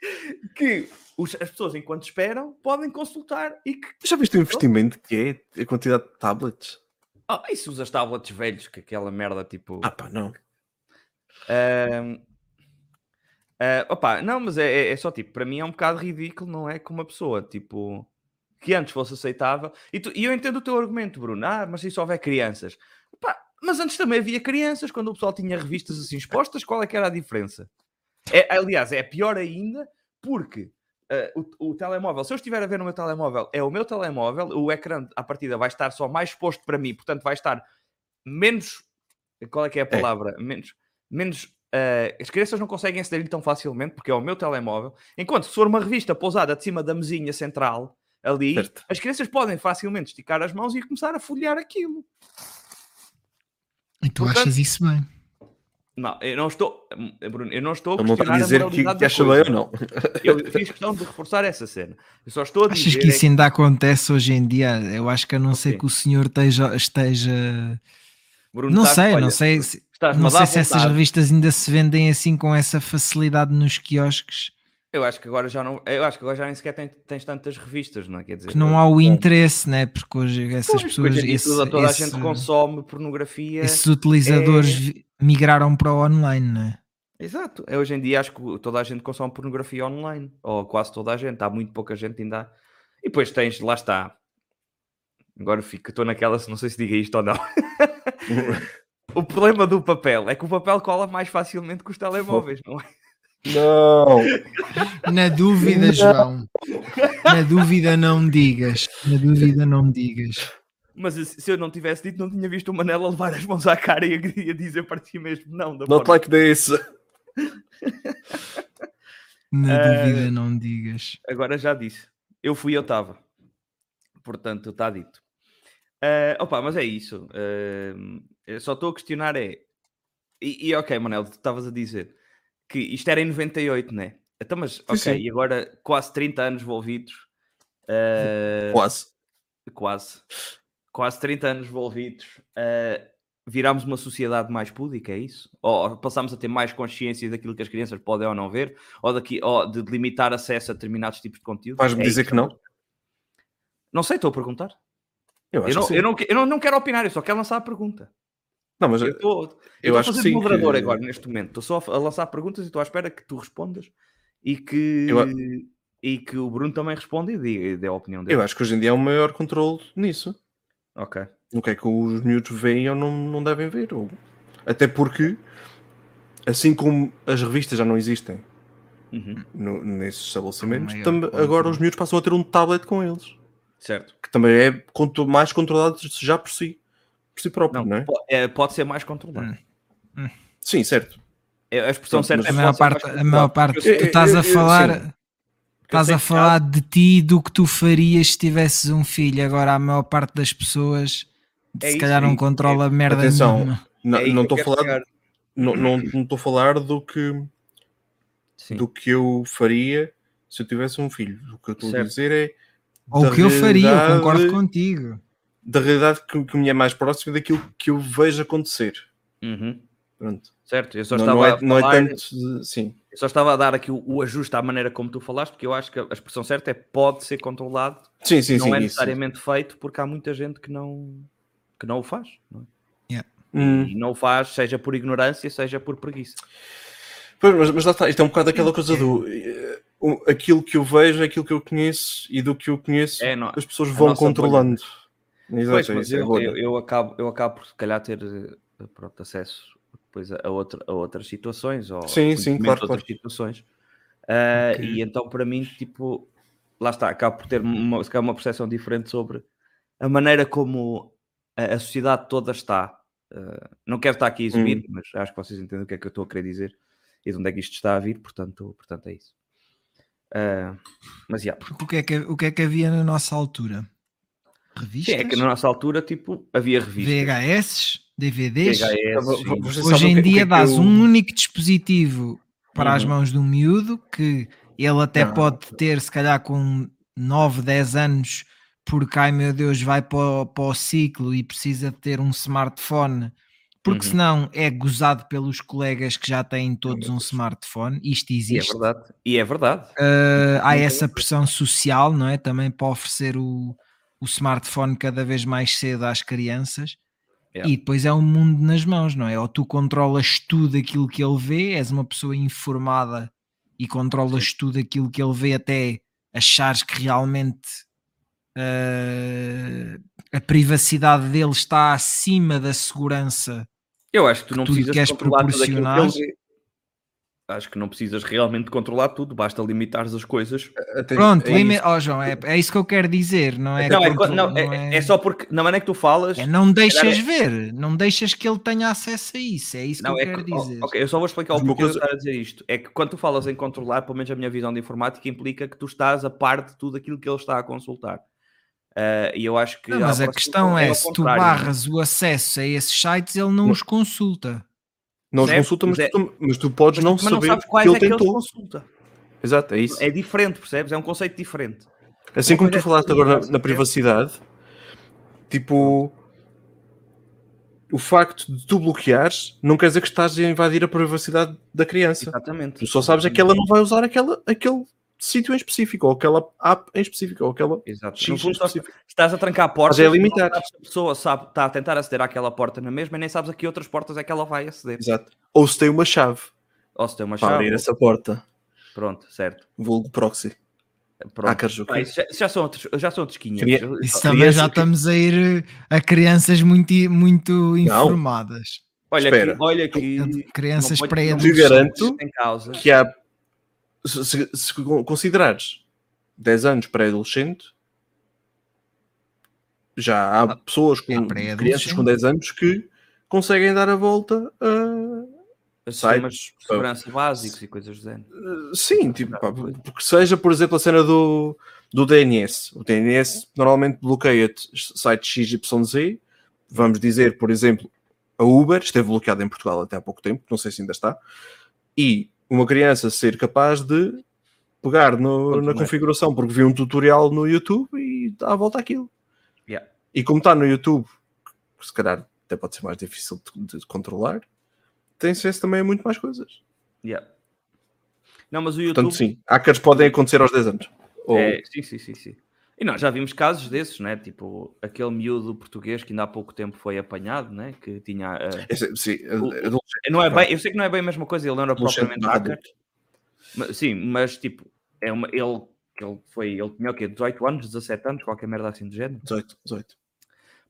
Speaker 3: que os- as pessoas, enquanto esperam, podem consultar e que.
Speaker 1: Já viste o investimento que é a quantidade de tablets?
Speaker 3: Ah, e se usas tablets velhos, que aquela merda tipo.
Speaker 1: Ah, pá, não.
Speaker 3: Ahm, ah, opa, não, mas é, é- é só tipo, para mim é um bocado ridículo, não é? Que uma pessoa, tipo, que antes fosse aceitável. E, tu- e eu entendo o teu argumento, Bruno. Ah, mas se houver crianças? Opa, mas antes também havia crianças, quando o pessoal tinha revistas assim expostas, qual é que era a diferença? É, aliás, é pior ainda, porque ah, o, o telemóvel, se eu estiver a ver no meu telemóvel, é o meu telemóvel, o ecrã à partida vai estar só mais exposto para mim, portanto vai estar menos. Qual é que é a palavra? Menos. menos eh, as crianças não conseguem aceder tão facilmente porque é o meu telemóvel. Enquanto se for uma revista pousada de cima da mesinha central, ali,
Speaker 1: Certo.
Speaker 3: as crianças podem facilmente esticar as mãos e começar a folhear aquilo.
Speaker 2: E tu
Speaker 3: portanto-
Speaker 2: achas isso bem?
Speaker 3: Não, eu não estou, Bruno, eu não estou a
Speaker 1: não está a
Speaker 3: questionar
Speaker 1: dizer que, que acha bem ou não.
Speaker 3: Eu fiz questão de reforçar essa cena. Eu só estou a
Speaker 2: Achas
Speaker 3: dizer.
Speaker 2: que
Speaker 3: é
Speaker 2: isso ainda acontece hoje em dia? Eu acho que a não ser
Speaker 3: sim.
Speaker 2: que o senhor esteja. esteja...
Speaker 3: Bruno,
Speaker 2: Não sei,
Speaker 3: olha,
Speaker 2: não sei, não
Speaker 3: a dar
Speaker 2: sei se essas revistas ainda se vendem assim com essa facilidade nos quiosques,
Speaker 3: Eu acho que agora já não. Eu acho que agora já nem sequer tens, tens tantas revistas, não é? Quer dizer,
Speaker 2: que não há o interesse, né? Porque hoje essas
Speaker 3: Pois,
Speaker 2: pessoas,
Speaker 3: hoje dia
Speaker 2: esse-
Speaker 3: toda, toda a
Speaker 2: esse-
Speaker 3: gente consome pornografia.
Speaker 2: esses utilizadores
Speaker 3: é-
Speaker 2: migraram para o online, né?
Speaker 3: Exato. É, hoje em dia acho que toda a gente consome pornografia online. Ou quase toda a gente. Há muito pouca gente ainda. E depois tens, lá está. Agora fico, estou naquela, não sei se diga isto ou não. o problema do papel é que o papel cola mais facilmente que os telemóveis, não é?
Speaker 1: Não!
Speaker 2: Na dúvida, João. Na dúvida, não me digas. Na dúvida, não me digas.
Speaker 3: Mas se eu não tivesse dito, não tinha visto o Manela levar as mãos à cara e a, dizer para ti mesmo não. Da
Speaker 1: Not
Speaker 3: forma-
Speaker 1: like this!
Speaker 2: Na
Speaker 3: Eh,
Speaker 2: dúvida, não me digas.
Speaker 3: Agora já disse. Eu fui, eu estava. Portanto, está dito. Eh, opa, mas é isso. Eu só estou a questionar é... E, e, ok, Manel, tu estavas a dizer que isto era em 98, né? Então, mas, ok,
Speaker 1: sim.
Speaker 3: e agora quase 30 anos envolvidos. eh,
Speaker 1: Quase.
Speaker 3: quase. Quase 30 anos envolvidos. eh, virámos uma sociedade mais púdica, é isso? Ou passamos a ter mais consciência daquilo que as crianças podem ou não ver? Ou, daqui, ou de limitar acesso a determinados tipos de conteúdo?
Speaker 1: Vais-me
Speaker 3: É
Speaker 1: dizer
Speaker 3: isso?
Speaker 1: que não?
Speaker 3: Não sei, estou a perguntar.
Speaker 1: Eu
Speaker 3: Eu não,
Speaker 1: que sim.
Speaker 3: eu, não, eu não, não quero opinar, eu só quero lançar a pergunta.
Speaker 1: Não, mas
Speaker 3: Eu estou
Speaker 1: eu
Speaker 3: eu
Speaker 1: acho
Speaker 3: estou a
Speaker 1: que
Speaker 3: fazer
Speaker 1: sim,
Speaker 3: moderador
Speaker 1: que-
Speaker 3: agora, neste momento. Estou só a lançar perguntas e estou à espera que tu respondas e que,
Speaker 1: Eu
Speaker 3: e que o Bruno também responda e dê, dê a opinião dele.
Speaker 1: eu acho que hoje em dia há um maior controle nisso.
Speaker 3: Ok.
Speaker 1: No que é que os miúdos veem ou não, não devem ver. Ou... Até porque, assim como as revistas já não existem
Speaker 3: Uhum.
Speaker 1: no- nesses estabelecimentos,
Speaker 2: maior
Speaker 1: tam-
Speaker 2: controle.
Speaker 1: agora os miúdos passam a ter um tablet com eles.
Speaker 3: Certo.
Speaker 1: Que também é mais controlado já por si. Por si próprio,
Speaker 3: Não,
Speaker 1: não, é?
Speaker 3: po- é, pode ser mais controlado.
Speaker 2: Hum.
Speaker 1: Sim, certo.
Speaker 3: É, A expressão certa é
Speaker 2: A
Speaker 3: pode
Speaker 2: maior parte, a
Speaker 3: controlado.
Speaker 2: maior parte
Speaker 1: Eu-
Speaker 2: tu estás a
Speaker 1: eu-
Speaker 2: falar. Estás a
Speaker 3: que
Speaker 2: falar de ti e do que tu farias se tivesses um filho. Agora, a maior parte das pessoas,
Speaker 3: É
Speaker 2: se
Speaker 3: isso,
Speaker 2: calhar,
Speaker 3: é
Speaker 2: não controla merda
Speaker 1: Atenção.
Speaker 2: nenhuma.
Speaker 1: Não
Speaker 3: É
Speaker 1: estou a falar,
Speaker 3: chegar.
Speaker 1: não, não, não estou a falar do que,
Speaker 3: Sim.
Speaker 1: do que eu faria se eu tivesse um filho. O que eu estou a dizer é
Speaker 2: Ou o que eu faria, eu concordo contigo.
Speaker 1: Da realidade que, que me é mais próxima daquilo que eu vejo acontecer.
Speaker 3: Uhum.
Speaker 1: Pronto.
Speaker 3: Certo, eu só
Speaker 1: Não,
Speaker 3: estava
Speaker 1: não é,
Speaker 3: a
Speaker 1: não é
Speaker 3: falar-
Speaker 1: tanto. de- sim.
Speaker 3: Eu só estava a dar aqui o, o ajuste à maneira como tu falaste, porque eu acho que a expressão certa é pode ser controlado,
Speaker 1: Sim, sim,
Speaker 3: não
Speaker 1: sim.
Speaker 3: é
Speaker 1: isso.
Speaker 3: necessariamente feito, porque há muita gente que não, que não o faz. não é?
Speaker 1: Hum.
Speaker 3: E não o faz, seja por ignorância, seja por preguiça.
Speaker 1: Pois, mas, mas lá está, isto é um bocado aquela coisa do eh, aquilo que eu vejo, é aquilo que eu conheço e do que eu conheço,
Speaker 3: É, não-
Speaker 1: as pessoas vão controlando. Exato,
Speaker 3: Pois, mas eu, eu, eu acabo, eu acabo por se calhar ter eh, pronto, acesso depois a, outra- a outras situações ou
Speaker 1: Sim, sim, claro,
Speaker 3: outras
Speaker 1: claro.
Speaker 3: situações. Ah,
Speaker 2: Ok.
Speaker 3: E então, para mim, tipo, lá está, acabo por ter uma, uma percepção diferente sobre a maneira como a, a sociedade toda está. Ah, não quero estar aqui a exibir,
Speaker 1: Hum.
Speaker 3: mas acho que vocês entendem o que é que eu estou a querer dizer e de onde é que isto está a vir, portanto, portanto é isso. Ah, mas
Speaker 2: Porque o que, é que, o que é que havia na nossa altura?
Speaker 3: Sim,
Speaker 2: Revistas?
Speaker 3: é que na nossa altura, tipo, havia revistas.
Speaker 2: VHS? DVDs?
Speaker 3: VHS, sim.
Speaker 2: Hoje em dia dás
Speaker 1: eu-
Speaker 2: um único dispositivo para as
Speaker 3: Uhum.
Speaker 2: mãos de um miúdo que ele até
Speaker 1: Não.
Speaker 2: pode ter, se calhar, com 9, 10 anos, porque ai meu Deus, vai para o, para o ciclo e precisa de ter um smartphone, porque
Speaker 3: Uhum.
Speaker 2: senão é gozado pelos colegas que já têm todos um smartphone. Isto
Speaker 3: E é
Speaker 2: existe.
Speaker 3: verdade. E é verdade.
Speaker 2: Uh, há essa pressão social, não é? Também para oferecer o, o smartphone cada vez mais cedo às crianças.
Speaker 3: Yeah.
Speaker 2: E depois é um mundo nas mãos, não é? Ou tu controlas tudo aquilo que ele vê, és uma pessoa informada e controlas tudo aquilo que ele vê até achares que realmente uh, a privacidade dele está acima da segurança.
Speaker 3: Eu acho que tu não
Speaker 2: tu lhe
Speaker 3: precisas
Speaker 2: queres
Speaker 3: controlar tudo aquilo que ele vê. Acho que não precisas realmente controlar tudo, basta limitares as coisas.
Speaker 1: Até-
Speaker 2: Pronto,
Speaker 1: é isso.
Speaker 2: ó, João, é, é isso que eu quero dizer, não é?
Speaker 3: não, é,
Speaker 2: contro-
Speaker 3: não, é, é só porque na maneira que tu falas.
Speaker 2: É, não deixas
Speaker 3: calhar
Speaker 2: ver, não deixas que ele tenha acesso a isso, é isso
Speaker 3: Não,
Speaker 2: que eu
Speaker 3: é
Speaker 2: quero
Speaker 3: que- oh,
Speaker 2: dizer.
Speaker 3: ok, eu só vou explicar o porquê
Speaker 1: coisa-
Speaker 3: estar a dizer isto. É que quando tu falas em controlar, pelo menos a minha visão de informática implica que tu estás a par de tudo aquilo que ele está a consultar. Ah, e eu acho que.
Speaker 2: Não, mas
Speaker 3: a
Speaker 2: questão
Speaker 3: é
Speaker 2: é, se tu
Speaker 3: não é?
Speaker 2: barras o acesso a esses sites, ele não
Speaker 1: Não.
Speaker 2: os consulta.
Speaker 1: Não os
Speaker 3: Certo,
Speaker 1: consulta, mas,
Speaker 3: mas é-
Speaker 1: tu, mas tu podes
Speaker 3: Mas
Speaker 1: não
Speaker 3: também
Speaker 1: saber
Speaker 3: sabes
Speaker 1: que
Speaker 3: quais
Speaker 1: ele
Speaker 3: é que ele
Speaker 1: tentou.
Speaker 3: consulta.
Speaker 1: Exato, é isso.
Speaker 3: É diferente, percebes? É um conceito diferente.
Speaker 1: Assim
Speaker 3: uma
Speaker 1: como tu
Speaker 3: é
Speaker 1: falaste agora na, na privacidade, tipo, o facto de tu bloqueares não quer dizer que estás a invadir a privacidade da criança.
Speaker 3: Exatamente.
Speaker 1: Tu só sabes é que ela não vai usar aquela, aquele sítio em específico, ou aquela app em específico, ou aquela
Speaker 3: Exato.
Speaker 1: X
Speaker 3: No fundo, estás,
Speaker 1: específico.
Speaker 3: estás a trancar a porta.
Speaker 1: Mas é limitar.
Speaker 3: A pessoa sabe, está a tentar aceder àquela porta na mesma e nem sabes a que outras portas é que ela vai aceder.
Speaker 1: Exato. Ou se tem uma chave
Speaker 3: Ou se tem uma
Speaker 1: para
Speaker 3: chave.
Speaker 1: abrir essa porta,
Speaker 3: Pronto, certo.
Speaker 1: vulgo proxy.
Speaker 3: Pronto. Isso já, já são outros, já são outros 500.
Speaker 1: Queria-
Speaker 3: Eu-
Speaker 2: Isso também já
Speaker 1: que-
Speaker 2: estamos a ir eh, a crianças muito, muito informadas.
Speaker 3: Olha
Speaker 1: Espera.
Speaker 3: aqui, olha aqui.
Speaker 2: Crianças pré
Speaker 3: não
Speaker 1: Te garanto. Que há, se, se- considerares 10 anos pré-adolescente, já há pessoas com
Speaker 2: é
Speaker 1: crianças com 10 anos que conseguem dar a volta a
Speaker 3: Sistemas de segurança básicos e coisas do género.
Speaker 1: Uh, Sim, tipo, pá, porque seja, por exemplo, a cena do, do DNS. O DNS normalmente bloqueia-te sites XYZ. Vamos dizer, por exemplo, a Uber esteve bloqueada em Portugal até há pouco tempo, não sei se ainda está. E uma criança ser capaz de pegar no- na configuração porque viu um tutorial no YouTube e dá a volta àquilo.
Speaker 3: Yeah.
Speaker 1: E como está no YouTube, que se calhar até pode ser mais difícil de, de controlar, tem acesso também a muito mais coisas.
Speaker 3: Yeah. Não, mas o YouTube.
Speaker 1: Portanto, sim, hackers podem acontecer aos 10 anos. Ou-
Speaker 3: É, sim, sim, sim, sim. E nós já vimos casos desses, né? Tipo, aquele miúdo português que ainda há pouco tempo foi apanhado, né? Que tinha. uh,
Speaker 1: Esse- sim,
Speaker 3: O-
Speaker 1: adolescente,
Speaker 3: não é
Speaker 1: pá,
Speaker 3: bem, eu sei que não é bem a mesma coisa, ele não era propriamente. Mas- sim, mas tipo, é uma, ele, ele foi, ele tinha o quê? 18 anos, 17 anos, qualquer merda assim do género.
Speaker 1: 18, 18.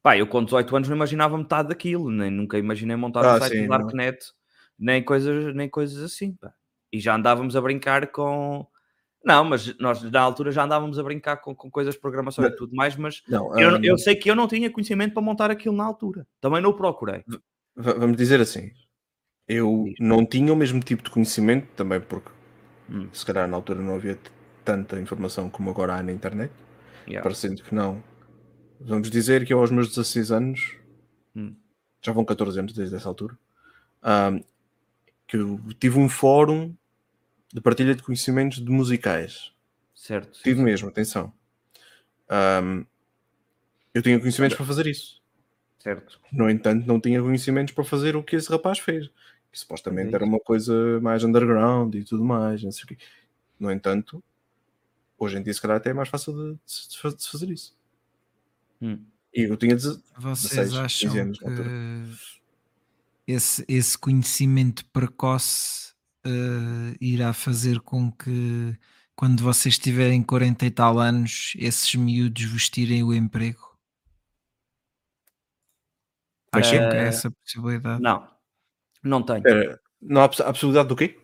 Speaker 3: Pá, eu com 18 anos não imaginava metade daquilo, nem nunca imaginei montar
Speaker 1: Ah,
Speaker 3: um site
Speaker 1: sim,
Speaker 3: no. Darknet, nem coisas, nem coisas assim, pá. E já andávamos a brincar com. Não, mas nós na altura já andávamos a brincar com, com coisas de programação e
Speaker 1: Mas-
Speaker 3: tudo mais, mas
Speaker 1: Não,
Speaker 3: eu,
Speaker 1: hum,
Speaker 3: eu sei que eu não tinha conhecimento para montar aquilo na altura. Também não o procurei.
Speaker 1: va- vamos dizer assim. Eu não tinha o mesmo tipo de conhecimento, também porque
Speaker 3: Hum,
Speaker 1: se calhar na altura não havia tanta informação como agora há na internet.
Speaker 3: yeah.
Speaker 1: Parecendo que não. Vamos dizer que eu aos meus 16 anos,
Speaker 3: Hum.
Speaker 1: já vão 14 anos desde essa altura, hum, que eu tive um fórum de partilha de conhecimentos de musicais.
Speaker 3: Certo. sim,
Speaker 1: Tive mesmo, atenção. Hum, eu tinha conhecimentos para fazer isso.
Speaker 3: Certo.
Speaker 1: No entanto, não tinha conhecimentos para fazer o que esse rapaz fez. Que supostamente
Speaker 3: É
Speaker 1: era uma coisa mais underground e tudo mais. Não sei o quê. No entanto, hoje em dia, se calhar, até é mais fácil de, de de fazer isso.
Speaker 3: Hum.
Speaker 1: E eu tinha. deze-
Speaker 2: Vocês
Speaker 1: 16, 15
Speaker 2: acham
Speaker 1: anos
Speaker 2: que esse, esse conhecimento precoce eh, irá fazer com que quando vocês tiverem 40 e tal anos, esses miúdos vos tirem o emprego? Acham que é essa possibilidade?
Speaker 3: Não, não tenho.
Speaker 1: Espera, não há, há possibilidade do quê?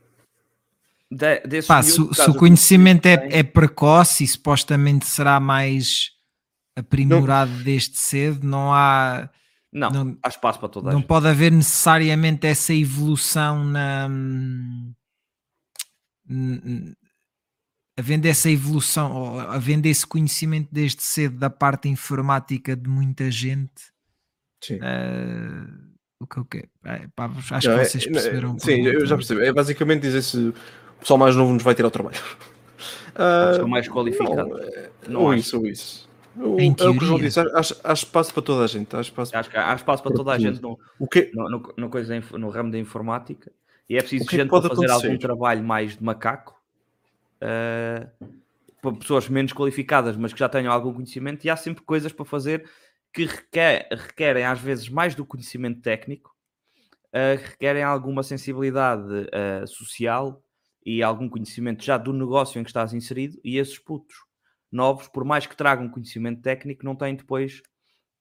Speaker 3: De, desses
Speaker 2: Pá,
Speaker 3: miúdos,
Speaker 2: se, se o conhecimento é, é precoce e supostamente será mais aprimorado desde cedo, não há.
Speaker 3: Não,
Speaker 2: não-
Speaker 3: há espaço para toda a
Speaker 2: não
Speaker 3: gente.
Speaker 2: pode haver necessariamente essa evolução na n- havendo essa evolução ou havendo esse conhecimento desde cedo da parte informática de muita gente
Speaker 1: Sim.
Speaker 2: eh, o que eu quero é, pá, acho
Speaker 1: Não,
Speaker 2: que
Speaker 1: é-
Speaker 2: vocês
Speaker 1: é-
Speaker 2: perceberam a
Speaker 1: Sim, eu já percebi. É basicamente dizer se o pessoal mais novo nos vai tirar o trabalho. Ah,
Speaker 3: pessoa mais qualificada.
Speaker 1: Não, é-
Speaker 3: Não
Speaker 1: ou
Speaker 3: acho.
Speaker 1: isso, ou isso. O-
Speaker 2: Em
Speaker 1: é o que o João disse. Acho, acho espaço para toda a gente. Há espaço
Speaker 3: Acho que há espaço para toda a
Speaker 1: Tudo.
Speaker 3: gente no,
Speaker 1: O que
Speaker 3: no, no- no coisa, no ramo da informática e é preciso
Speaker 1: que é que
Speaker 3: gente para fazer algum
Speaker 1: acontecer?
Speaker 3: trabalho mais de macaco eh, para pessoas menos qualificadas, mas que já tenham algum conhecimento, e há sempre coisas para fazer que requer- requerem às vezes mais do conhecimento técnico, que requerem alguma sensibilidade eh, social e algum conhecimento já do negócio em que estás inserido, e esses putos novos, por mais que tragam conhecimento técnico, não têm depois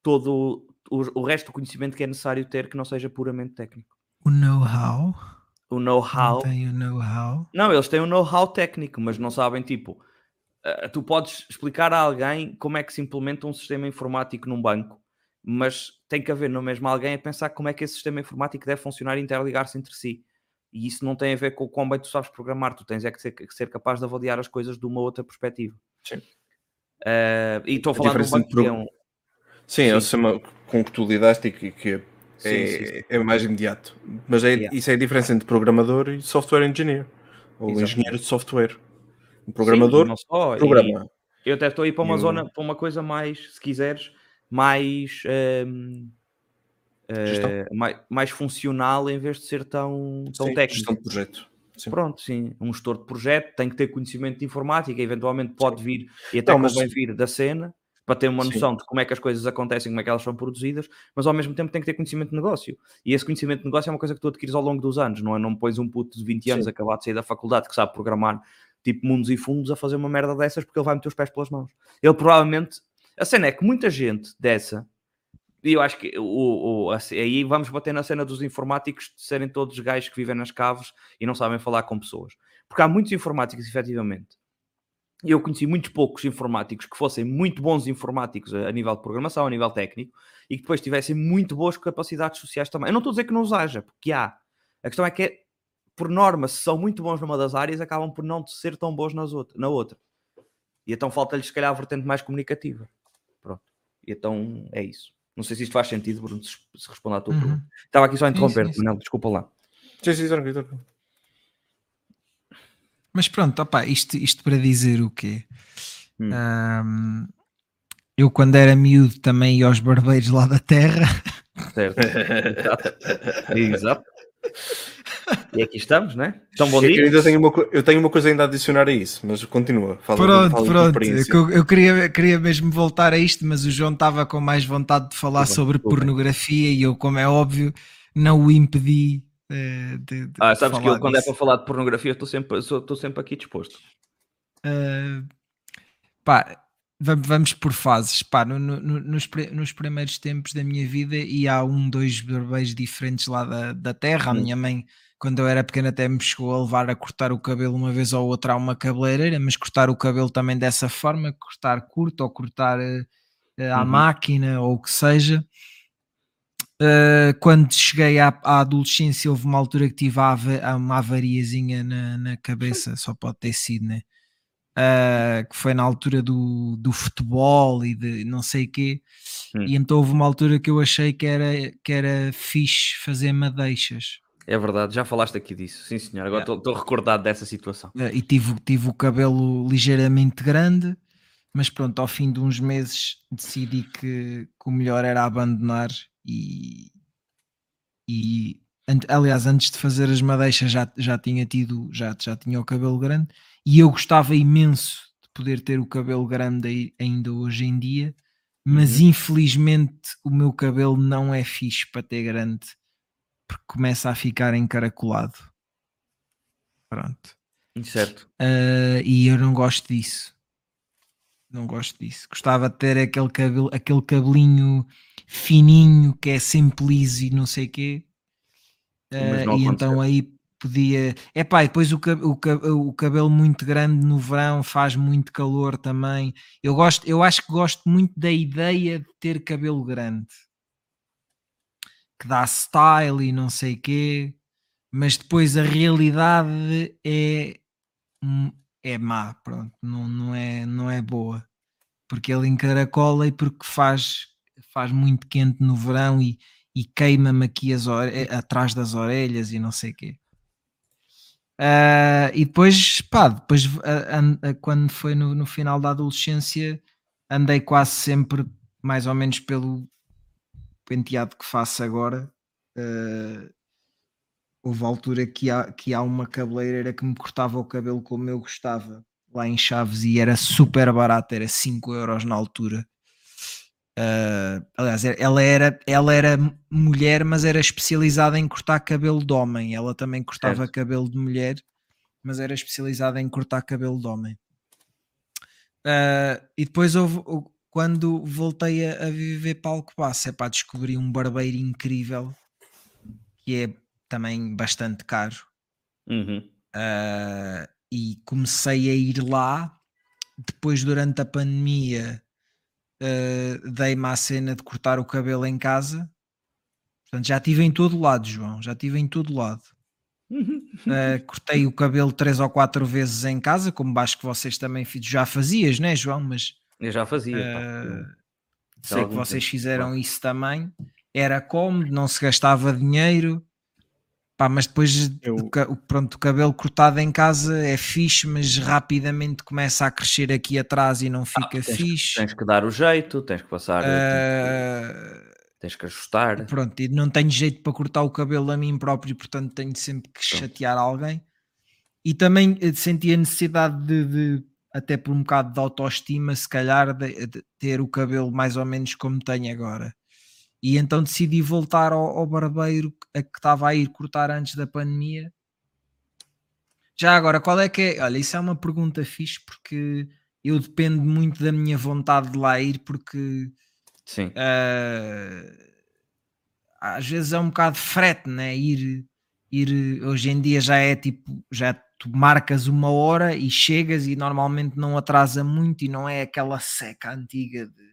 Speaker 3: todo o, o resto do conhecimento que é necessário ter que não seja puramente técnico.
Speaker 2: o know-how
Speaker 3: O know-how.
Speaker 2: tem o know-how
Speaker 3: Não, eles têm um know-how técnico, mas não sabem, tipo, eh, tu podes explicar a alguém como é que se implementa um sistema informático num banco, mas tem que haver no mesmo alguém a pensar como é que esse sistema informático deve funcionar e interligar-se entre si. E isso não tem a ver com o quão bem tu sabes programar, tu tens é que ser, que ser capaz de avaliar as coisas de uma outra perspectiva.
Speaker 1: Sim.
Speaker 3: Eh, e estou a
Speaker 1: A
Speaker 3: falar de um é
Speaker 1: pro-
Speaker 3: um.
Speaker 1: Sim, é o
Speaker 3: Sim.
Speaker 1: sistema com que tu lidaste e que, que
Speaker 3: Sim,
Speaker 1: é,
Speaker 3: sim, sim.
Speaker 1: é mais imediato. Mas é,
Speaker 3: Yeah.
Speaker 1: isso é a diferença entre programador e software engineer. Ou
Speaker 3: Exatamente.
Speaker 1: engenheiro de software. Um
Speaker 3: Sim,
Speaker 1: programador
Speaker 3: não só, e-
Speaker 1: programa.
Speaker 3: Eu até estou a ir para uma
Speaker 1: E
Speaker 3: zona, para uma coisa mais, se quiseres, mais,
Speaker 1: Gestão.
Speaker 3: eh, mais, mais funcional em vez de ser tão, tão
Speaker 1: Sim,
Speaker 3: técnico.
Speaker 1: gestão de projeto. Sim.
Speaker 3: Pronto, sim. Um gestor de projeto tem que ter conhecimento de informática, eventualmente pode vir e até
Speaker 1: Não, mas-
Speaker 3: convém vir da cena para ter uma
Speaker 1: Sim.
Speaker 3: noção de como é que as coisas acontecem, como é que elas são produzidas, mas ao mesmo tempo tem que ter conhecimento de negócio. E esse conhecimento de negócio é uma coisa que tu adquires ao longo dos anos, não é? Não pões um puto de 20 anos
Speaker 1: Sim.
Speaker 3: acabado de sair da faculdade que sabe programar tipo mundos e fundos a fazer uma merda dessas porque ele vai meter os pés pelas mãos. Ele provavelmente. A cena é que muita gente dessa. E eu acho que o, o- a ce- aí vamos bater na cena dos informáticos de serem todos gajos que vivem nas caves e não sabem falar com pessoas. Porque há muitos informáticos, efetivamente. Eu conheci muitos poucos informáticos que fossem muito bons informáticos a, a nível de programação, a nível técnico, e que depois tivessem muito boas capacidades sociais também. Eu não estou a dizer que não os haja, porque há. A questão é que, é, por norma, se são muito bons numa das áreas, acabam por não ser tão bons nas outra, na outra. E então falta-lhes, se calhar, a vertente mais comunicativa. Pronto. E então é isso. Não sei se isto faz sentido, Bruno, se, se responde à tua
Speaker 2: Uhum.
Speaker 3: pergunta. Estava aqui só a interromper,
Speaker 2: sim.
Speaker 3: Manel, desculpa lá.
Speaker 1: Sim, sim, tranquilo, tranquilo.
Speaker 2: Mas pronto, opá, isto, isto para dizer o quê?
Speaker 3: Hum.
Speaker 2: Ahm, eu quando era miúdo também ia aos barbeiros lá da terra
Speaker 3: Certo. Exato. Exato. E aqui estamos, né? Então, bom
Speaker 1: Eu,
Speaker 3: dia.
Speaker 1: ainda tenho uma, eu tenho uma coisa ainda a adicionar a isso, mas continua. Fala,
Speaker 2: Pronto,
Speaker 1: fala
Speaker 2: pronto.
Speaker 1: experiência.
Speaker 2: Eu, eu queria, queria mesmo voltar a isto, mas o João estava com mais vontade de falar sobre pornografia e eu, como é óbvio, não o impedi eh, de, de
Speaker 3: Ah, sabes que
Speaker 2: falar
Speaker 3: eu, quando é
Speaker 2: disso.
Speaker 3: para falar de pornografia, estou sempre, sou- estou sempre aqui disposto.
Speaker 2: Uh, pá, va- vamos por fases. Pá, no- no- no- nos, nos primeiros tempos da minha vida, e há um, dois barbeiros diferentes lá da, da terra. A
Speaker 3: Hum.
Speaker 2: minha mãe, quando eu era pequena, até me chegou a levar a cortar o cabelo uma vez ou outra a uma cabeleireira, mas cortar o cabelo também dessa forma, cortar curto ou cortar eh, à
Speaker 3: Uhum.
Speaker 2: máquina ou o que seja. Uh, quando cheguei à, à adolescência, houve uma altura que tive a uma avariazinha na, na cabeça, só pode ter sido, né? Uh, que foi na altura do, do futebol e de não sei o quê,
Speaker 3: Hum.
Speaker 2: e então houve uma altura que eu achei que era, que era fixe fazer madeixas.
Speaker 3: É verdade, já falaste aqui disso. Sim, senhor. Agora
Speaker 2: Yeah.
Speaker 3: estou estou recordado dessa situação.
Speaker 2: Uh, e tive, tive o cabelo ligeiramente grande, mas pronto, ao fim de uns meses decidi que, que o melhor era abandonar e, e aliás, antes de fazer as madeixas já, já tinha tido, já, já tinha o cabelo grande e eu gostava imenso de poder ter o cabelo grande ainda hoje em dia, mas infelizmente o meu cabelo não é fixe para ter grande porque começa a ficar encaracolado. Pronto.
Speaker 3: Certo.
Speaker 2: Uh, e eu não gosto disso. Não gosto disso. Gostava de ter aquele, cabelo, aquele cabelinho fininho que é sempre liso e não sei o quê. Uh, e então aí podia. É pá, e depois o, o, o cabelo muito grande no verão faz muito calor também. Eu, gosto, eu acho que gosto muito da ideia de ter cabelo grande que dá style e não sei quê, mas depois a realidade é é má, pronto, não, não, é, não é boa, porque ele encaracola e porque faz, faz muito quente no verão e, e queima-me aqui as ore- atrás das orelhas e não sei quê. Ah, e depois, pá, depois an- ah, quando foi no, no final da adolescência, andei quase sempre mais ou menos pelo penteado que faço agora. Ah, houve altura que há, que há uma cabeleireira que me cortava o cabelo como eu gostava lá em Chaves e era super barato, era 5 euros na altura. Ah, aliás, ela era, ela era mulher, mas era especializada em cortar cabelo de homem. Ela também cortava
Speaker 3: Certo.
Speaker 2: cabelo de mulher, mas era especializada em cortar cabelo de homem. Ah, e depois houve, quando voltei a, a viver para Alcobaça, é para descobrir um barbeiro incrível que é também bastante caro.
Speaker 3: Uhum.
Speaker 2: Ah, e comecei a ir lá. Depois, durante a pandemia, ah, dei-me à cena de cortar o cabelo em casa. Portanto, já estive em todo lado, João. Já estive em todo lado. Ah, cortei o cabelo três ou quatro vezes em casa, como acho que vocês também já fazias, né, João? Mas
Speaker 3: Eu já fazia. pá.
Speaker 2: ah,
Speaker 3: Já
Speaker 2: sei que vocês
Speaker 3: tempo,
Speaker 2: fizeram
Speaker 3: claro.
Speaker 2: isso também. Era cómodo, não se gastava dinheiro. Pá, mas depois
Speaker 1: Eu-
Speaker 2: o, pronto, o cabelo cortado em casa é fixe, mas rapidamente começa a crescer aqui atrás e não fica
Speaker 3: Ah, tens, que-
Speaker 2: fixe.
Speaker 3: tens que dar o jeito, tens que passar, tens,
Speaker 2: Ah,
Speaker 3: que, tens que ajustar.
Speaker 2: pronto, e não tenho jeito para cortar o cabelo a mim próprio, portanto tenho sempre que
Speaker 3: Pronto.
Speaker 2: chatear alguém. E também eh, senti a necessidade de, de, até por um bocado de autoestima, se calhar, de, de ter o cabelo mais ou menos como tenho agora. E então decidi voltar ao, ao barbeiro a que estava a ir cortar antes da pandemia. Já agora, qual é que é? Olha, isso é uma pergunta fixe porque eu dependo muito da minha vontade de lá ir, porque
Speaker 3: Sim.
Speaker 2: ah, às vezes é um bocado frete, né? Ir, ir hoje em dia já é tipo, já tu marcas uma hora e chegas e normalmente não atrasa muito e não é aquela seca antiga de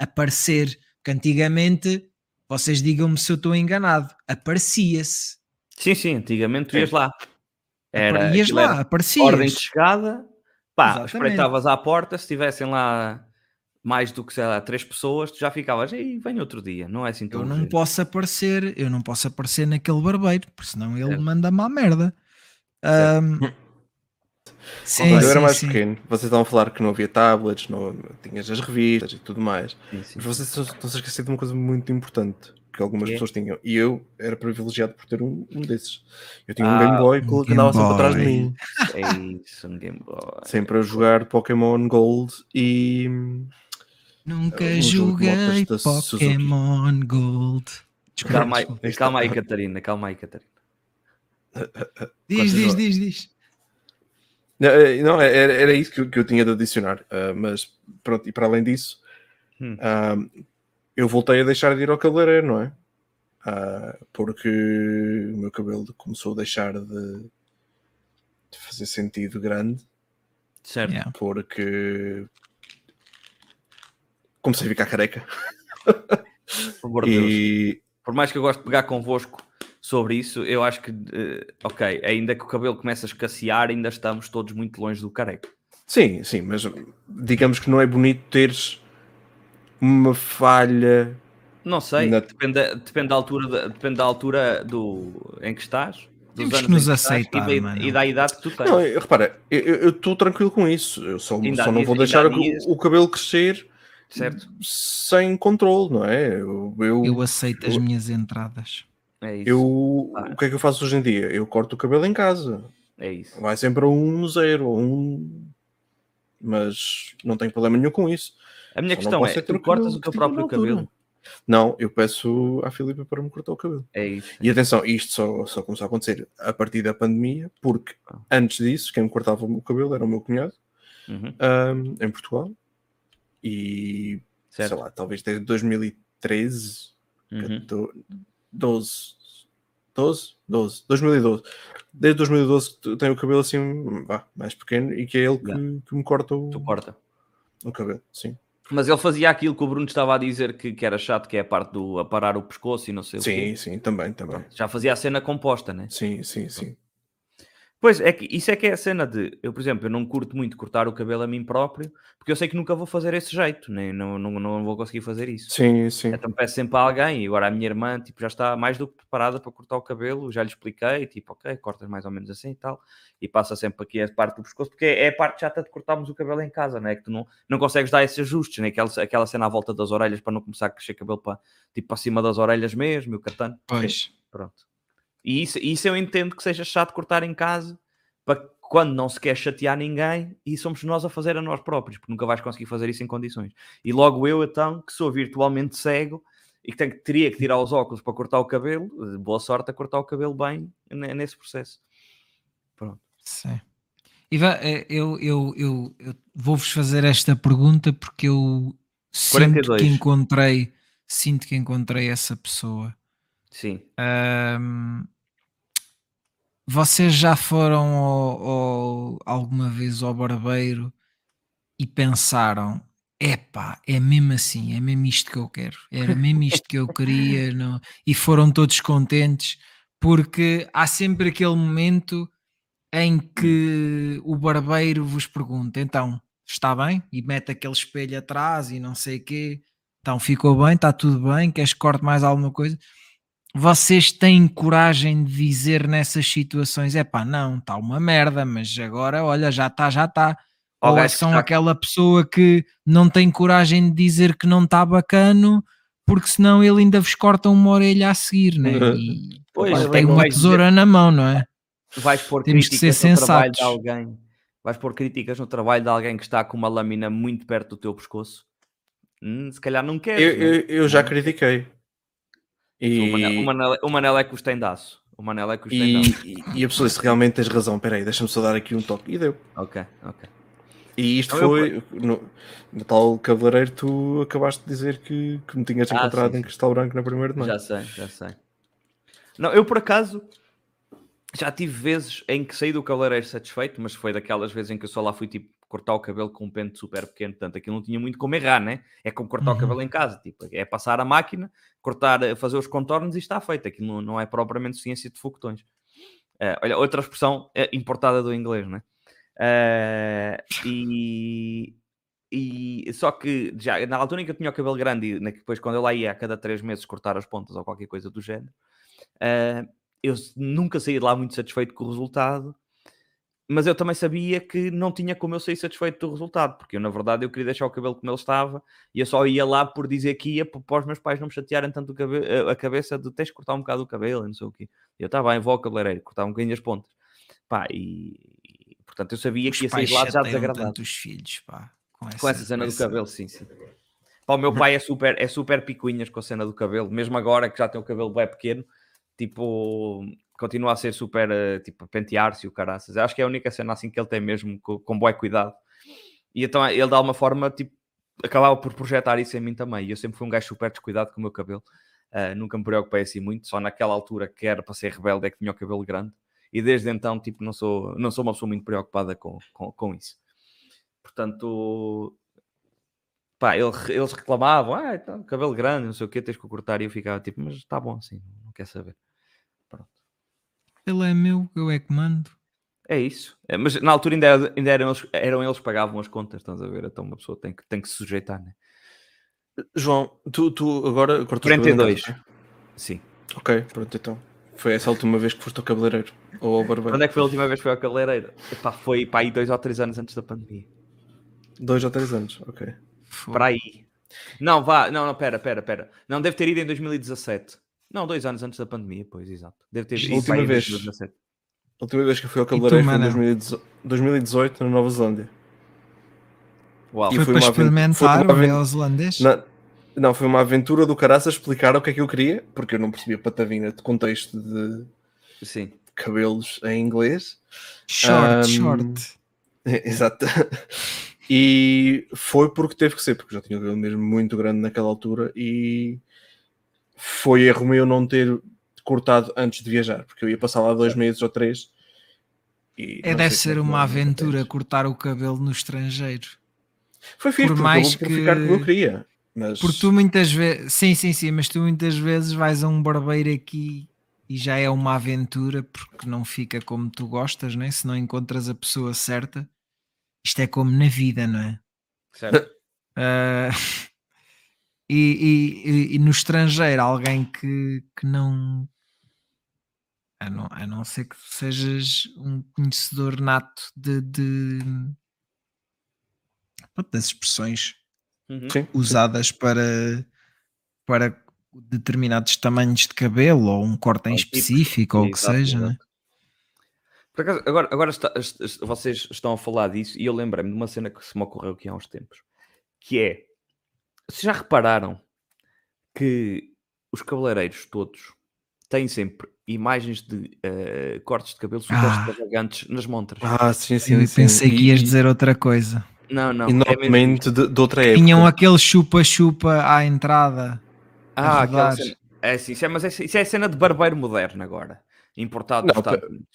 Speaker 2: aparecer, que antigamente vocês digam-me se eu estou enganado, aparecia-se.
Speaker 3: Sim, sim, antigamente tu ias lá. Era,
Speaker 2: Ias lá,
Speaker 3: era ordem de
Speaker 2: aparecias.
Speaker 3: chegada, pá,
Speaker 2: Exatamente.
Speaker 3: espreitavas à porta, se tivessem lá mais do que, sei lá, três pessoas, tu já ficavas, e vem outro dia, não é assim tão
Speaker 2: Eu não
Speaker 3: urgente."
Speaker 2: posso aparecer, eu não posso aparecer naquele barbeiro, porque senão ele
Speaker 3: Certo.
Speaker 2: manda-me à merda. Ahm, sim,
Speaker 1: Quando eu era mais
Speaker 2: sim.
Speaker 1: pequeno, vocês estavam a falar que não havia tablets, não tinhas as revistas e tudo mais.
Speaker 3: Sim, sim.
Speaker 1: Mas vocês estão a esquecer de uma coisa muito importante. que algumas
Speaker 3: Que é?
Speaker 1: pessoas tinham. E eu era privilegiado por ter um, um desses. Eu tinha um
Speaker 3: Ah,
Speaker 1: Game Boy
Speaker 2: um
Speaker 1: que andava sempre atrás de mim.
Speaker 3: É isso, um Game Boy.
Speaker 1: Sempre a jogar Pokémon Gold e.
Speaker 2: Nunca
Speaker 1: Um de motas
Speaker 2: joguei. Pokémon Gold. Desculpa,
Speaker 3: Calma aí, calma aí, Catarina, calma aí, Catarina.
Speaker 2: Diz, diz, diz, diz.
Speaker 1: Não, eh, Não, era, era isso que, eu- que eu tinha de adicionar. ah, mas pronto, e para além disso,
Speaker 3: Hum.
Speaker 1: ah, eu voltei a deixar de ir ao cabeleireiro, não é? Ah, porque o meu cabelo começou a deixar de, de fazer sentido grande.
Speaker 3: Certo.
Speaker 2: Yeah.
Speaker 1: porque comecei a ficar careca.
Speaker 3: Por.
Speaker 1: E
Speaker 3: Por mais que eu goste de pegar convosco sobre isso, eu acho que, eh, ok, ainda que o cabelo comece a escassear, ainda estamos todos muito longe do careca.
Speaker 1: sim, sim, mas digamos que não é bonito teres uma falha.
Speaker 3: Não sei,
Speaker 1: Na-
Speaker 3: depende, depende, da altura, depende da altura do, em que estás.
Speaker 2: Temos que nos aceitar,
Speaker 3: e, da, e da idade que tu tens.
Speaker 1: Não, eu- repara, eu estou tranquilo com isso. Eu só,
Speaker 3: Ainda
Speaker 1: só não vou deixar o, o cabelo crescer
Speaker 3: certo?
Speaker 1: sem controle, não é? Eu, eu,
Speaker 2: Eu aceito as
Speaker 1: eu-
Speaker 2: minhas entradas.
Speaker 3: É isso.
Speaker 1: eu-
Speaker 3: Ah.
Speaker 1: o que é que eu faço hoje em dia? Eu corto o cabelo em casa.
Speaker 3: É isso.
Speaker 1: Vai sempre a um zero, a um. Mas não tenho problema nenhum com isso.
Speaker 3: A minha
Speaker 1: Só
Speaker 3: questão é,
Speaker 1: o
Speaker 3: tu cortas o teu próprio cabelo.
Speaker 1: Não, eu peço à Filipe para me cortar o cabelo.
Speaker 3: É isso.
Speaker 1: E atenção, isto só, só começou a acontecer a partir da pandemia, porque
Speaker 3: Ah.
Speaker 1: antes disso, quem me cortava o cabelo era o meu cunhado,
Speaker 3: Uhum,
Speaker 1: ahm, em Portugal. E
Speaker 3: certo.
Speaker 1: sei lá, talvez desde 2013,
Speaker 3: Uhum.
Speaker 1: 12, 12, 12, 2012. Desde 2012 que tenho o cabelo assim, vá, mais pequeno, e que é ele que, que me corta o,
Speaker 3: Tu corta.
Speaker 1: o cabelo, sim.
Speaker 3: Mas ele fazia aquilo que o Bruno estava a dizer que, que era chato, que é a parte do aparar o pescoço e não sei o
Speaker 1: Sim,
Speaker 3: quê.
Speaker 1: sim, também, também.
Speaker 3: Já fazia a cena composta, né?
Speaker 1: Sim, sim, sim.
Speaker 3: Pois, é que isso é que é a cena de... Eu, por exemplo, eu não curto muito cortar o cabelo a mim próprio, porque eu sei que nunca vou fazer esse jeito, nem, não, não, não vou conseguir fazer isso.
Speaker 1: Sim, sim.
Speaker 3: Então peço sempre a alguém, e agora a minha irmã tipo, já está mais do que preparada para cortar o cabelo, já lhe expliquei, tipo, ok, cortas mais ou menos assim e tal, e passa sempre aqui a parte do pescoço, porque é a parte chata de cortarmos o cabelo em casa, não é? Que tu não, não consegues dar esses ajustes, né? aquela, aquela cena à volta das orelhas para não começar a crescer cabelo para, tipo, para cima das orelhas mesmo, e o catano.
Speaker 2: Pois.
Speaker 3: Pronto. E isso, isso eu entendo que seja chato cortar em casa, para quando não se quer chatear ninguém e somos nós a fazer a nós próprios, porque nunca vais conseguir fazer isso em condições. E logo eu, então, que sou virtualmente cego e que, tenho, teria que tirar os óculos para cortar o cabelo, eh, boa sorte a cortar o cabelo bem ne- nesse processo.
Speaker 2: Sim. Ivan, eh, eu, eu, eu, eu vou-vos fazer esta pergunta porque eu sinto
Speaker 3: 42.
Speaker 2: que encontrei, sinto que encontrei essa pessoa.
Speaker 3: Sim.
Speaker 2: Vocês já foram ao- ao- alguma vez ao barbeiro e pensaram: epá, é mesmo assim, é mesmo isto que eu quero, era mesmo isto que eu queria, não- e foram todos contentes, porque há sempre aquele momento em que o barbeiro vos pergunta: então, está bem? E mete aquele espelho atrás e não sei o quê. Então, ficou bem, está tudo bem, queres que corte mais alguma coisa? Vocês têm coragem de dizer nessas situações: é pá, não, está uma merda, mas agora, olha, já está, já está.
Speaker 3: Ao
Speaker 2: Ou são
Speaker 3: está-
Speaker 2: aquela pessoa que não tem coragem de dizer que não está bacano, porque senão ele ainda vos corta uma orelha a seguir, né?
Speaker 1: Uhum.
Speaker 2: E
Speaker 3: Pois,
Speaker 2: pá, tem uma
Speaker 3: vais dizer-
Speaker 2: tesoura na mão, não é?
Speaker 3: vais pôr
Speaker 2: Temos que
Speaker 3: críticas
Speaker 2: ser
Speaker 3: no trabalho de
Speaker 2: sensatos.
Speaker 3: alguém. Vais pôr críticas no trabalho de alguém que está com uma lâmina muito perto do teu pescoço. Hum, se calhar não queres.
Speaker 1: Eu,
Speaker 3: né?
Speaker 1: eu, eu já critiquei.
Speaker 3: O Manel, o
Speaker 1: E,
Speaker 3: Manel, o Manel é que os tem daço. O Manel é que os tem daço.
Speaker 1: e, e a pessoa disse: realmente tens razão, peraí, deixa-me só dar aqui um toque. E deu.
Speaker 3: Ok, ok.
Speaker 1: E isto
Speaker 3: eu-
Speaker 1: foi no, no tal cabeleireiro. Tu acabaste de dizer que, que me tinhas
Speaker 3: Ah,
Speaker 1: encontrado
Speaker 3: sim,
Speaker 1: em. Cristal Branco na primeira de maio.
Speaker 3: Já sei, já sei. Não, eu por acaso já tive vezes em que saí do cabeleireiro satisfeito, mas foi daquelas vezes em que eu só lá fui tipo cortar o cabelo com um pente super pequeno, portanto aquilo não tinha muito como errar, né? É como cortar
Speaker 2: Uhum.
Speaker 3: o cabelo em casa, tipo, é passar a máquina, cortar, fazer os contornos e está feito. Aquilo não, não é propriamente ciência de foguetões. Eh, olha, outra expressão é importada do inglês, né? Eh, e, e só que já na altura em que eu tinha o cabelo grande e depois quando eu lá ia a cada três meses cortar as pontas ou qualquer coisa do género, eh, eu nunca saí de lá muito satisfeito com o resultado mas eu também sabia que não tinha como eu sair satisfeito do resultado, porque eu, na verdade, eu queria deixar o cabelo como ele estava e eu só ia lá por dizer que ia para os meus pais não me chatearem tanto cabe a cabeça de tens que cortar um bocado o cabelo e não sei o quê. Eu estava bem, vou ao cabeleireiro, cortar um bocadinho as pontas. Pá, e, e, portanto eu sabia
Speaker 2: Os
Speaker 3: que ia sair lá já desagradado.
Speaker 2: tanto os filhos, pá. Com essa,
Speaker 3: Com essa cena
Speaker 2: com
Speaker 3: do
Speaker 2: essa-
Speaker 3: cabelo, sim, sim. Pá, o meu pai é super, é super picuinhas com a cena do cabelo, mesmo agora que já tem o cabelo bem pequeno, tipo, continua a ser super, eh, tipo, pentear-se o caraças. Acho que é a única cena assim que ele tem mesmo com, com bom cuidado. E então ele de alguma forma, tipo, acabava por projetar isso em mim também. E eu sempre fui um gajo super descuidado com o meu cabelo. Ah, nunca me preocupei assim muito, só naquela altura que era para ser rebelde é que tinha o cabelo grande. E desde então, tipo, não sou, não sou uma pessoa muito preocupada com, com, com isso. Portanto, pá, ele- eles reclamavam, ah, então, cabelo grande, não sei o que, tens que cortar. E eu ficava tipo, mas está bom assim, não quer saber.
Speaker 2: Ele é meu, eu é que mando.
Speaker 3: É isso. É, mas na altura ainda, era- ainda eram, eles, eram eles que pagavam as contas, estás a ver? Então uma pessoa tem que, tem que se sujeitar, né?
Speaker 1: João, tu, tu agora cortas o cabelo em
Speaker 3: 42.
Speaker 1: casa,
Speaker 3: Sim.
Speaker 1: Ok, pronto, então. Foi essa a última vez que foste ao cabeleireiro ou ao barbeiro?
Speaker 3: Quando é que foi a última vez que foi ao cabeleireiro? Epá, foi para aí dois ou três anos antes da pandemia.
Speaker 1: Dois ou três anos, ok.
Speaker 3: Para aí. Não, vá, não, não, pera, pera, pera. Não, deve ter ido em 2017. Não, dois anos antes da pandemia, pois, exato. Deve ter
Speaker 1: A
Speaker 3: ido
Speaker 1: última vez.
Speaker 3: 2017.
Speaker 1: A última vez que eu fui ao cabeleireiro foi em
Speaker 2: Manel?
Speaker 1: 2018, 2018 na Nova Zelândia.
Speaker 3: Uau.
Speaker 1: E
Speaker 2: Foi
Speaker 1: foi
Speaker 2: para experimentar
Speaker 1: foi uma
Speaker 2: o?
Speaker 1: Na- Não, foi uma aventura do caraças explicar o que é que eu queria, porque eu não percebia patavina de contexto de
Speaker 3: Sim.
Speaker 1: cabelos em inglês.
Speaker 2: Short,
Speaker 1: Ahm,
Speaker 2: short.
Speaker 1: Exato. E foi porque teve que ser, porque já tinha o cabelo mesmo muito grande naquela altura e foi erro meu não ter cortado antes de viajar, porque eu ia passar lá dois meses ou três. E
Speaker 2: É, deve ser
Speaker 1: é que
Speaker 2: uma aventura cortar o cabelo no estrangeiro.
Speaker 1: Foi fixe,
Speaker 2: por mais que-
Speaker 1: ficar como eu queria. Mas
Speaker 2: Porque tu muitas vezes, sim, sim, sim, mas tu muitas vezes vais a um barbeiro aqui e já é uma aventura porque não fica como tu gostas, né? se não encontras a pessoa certa. Isto é como na vida, não é?
Speaker 3: Certo.
Speaker 2: Ah, e, e- e- no estrangeiro, alguém que, que não. A não, a não ser que sejas um conhecedor nato de, de- das expressões
Speaker 3: Uhum.
Speaker 2: usadas para, para determinados tamanhos de cabelo ou um corte em específico ou o que
Speaker 3: Exato,
Speaker 2: seja, né?
Speaker 3: acaso, agora, agora está- est- est- vocês estão a falar disso e eu lembrei-me de uma cena que se me ocorreu aqui há uns tempos, que é, vocês já repararam que os cabeleireiros todos têm sempre imagens de eh, cortes de cabelo super
Speaker 2: Ah.
Speaker 3: extravagantes nas montras?
Speaker 1: Ah, sim, sim.
Speaker 2: Eu
Speaker 1: sim.
Speaker 2: pensei que ias dizer outra coisa.
Speaker 3: Não, não.
Speaker 1: E
Speaker 3: é
Speaker 1: de, de outra época.
Speaker 2: Tinham aquele chupa-chupa à entrada.
Speaker 3: Ah, aquela cena. É, sim, isso é, mas é, isso é a cena de barbeiro moderno agora, importado dos Estados Unidos.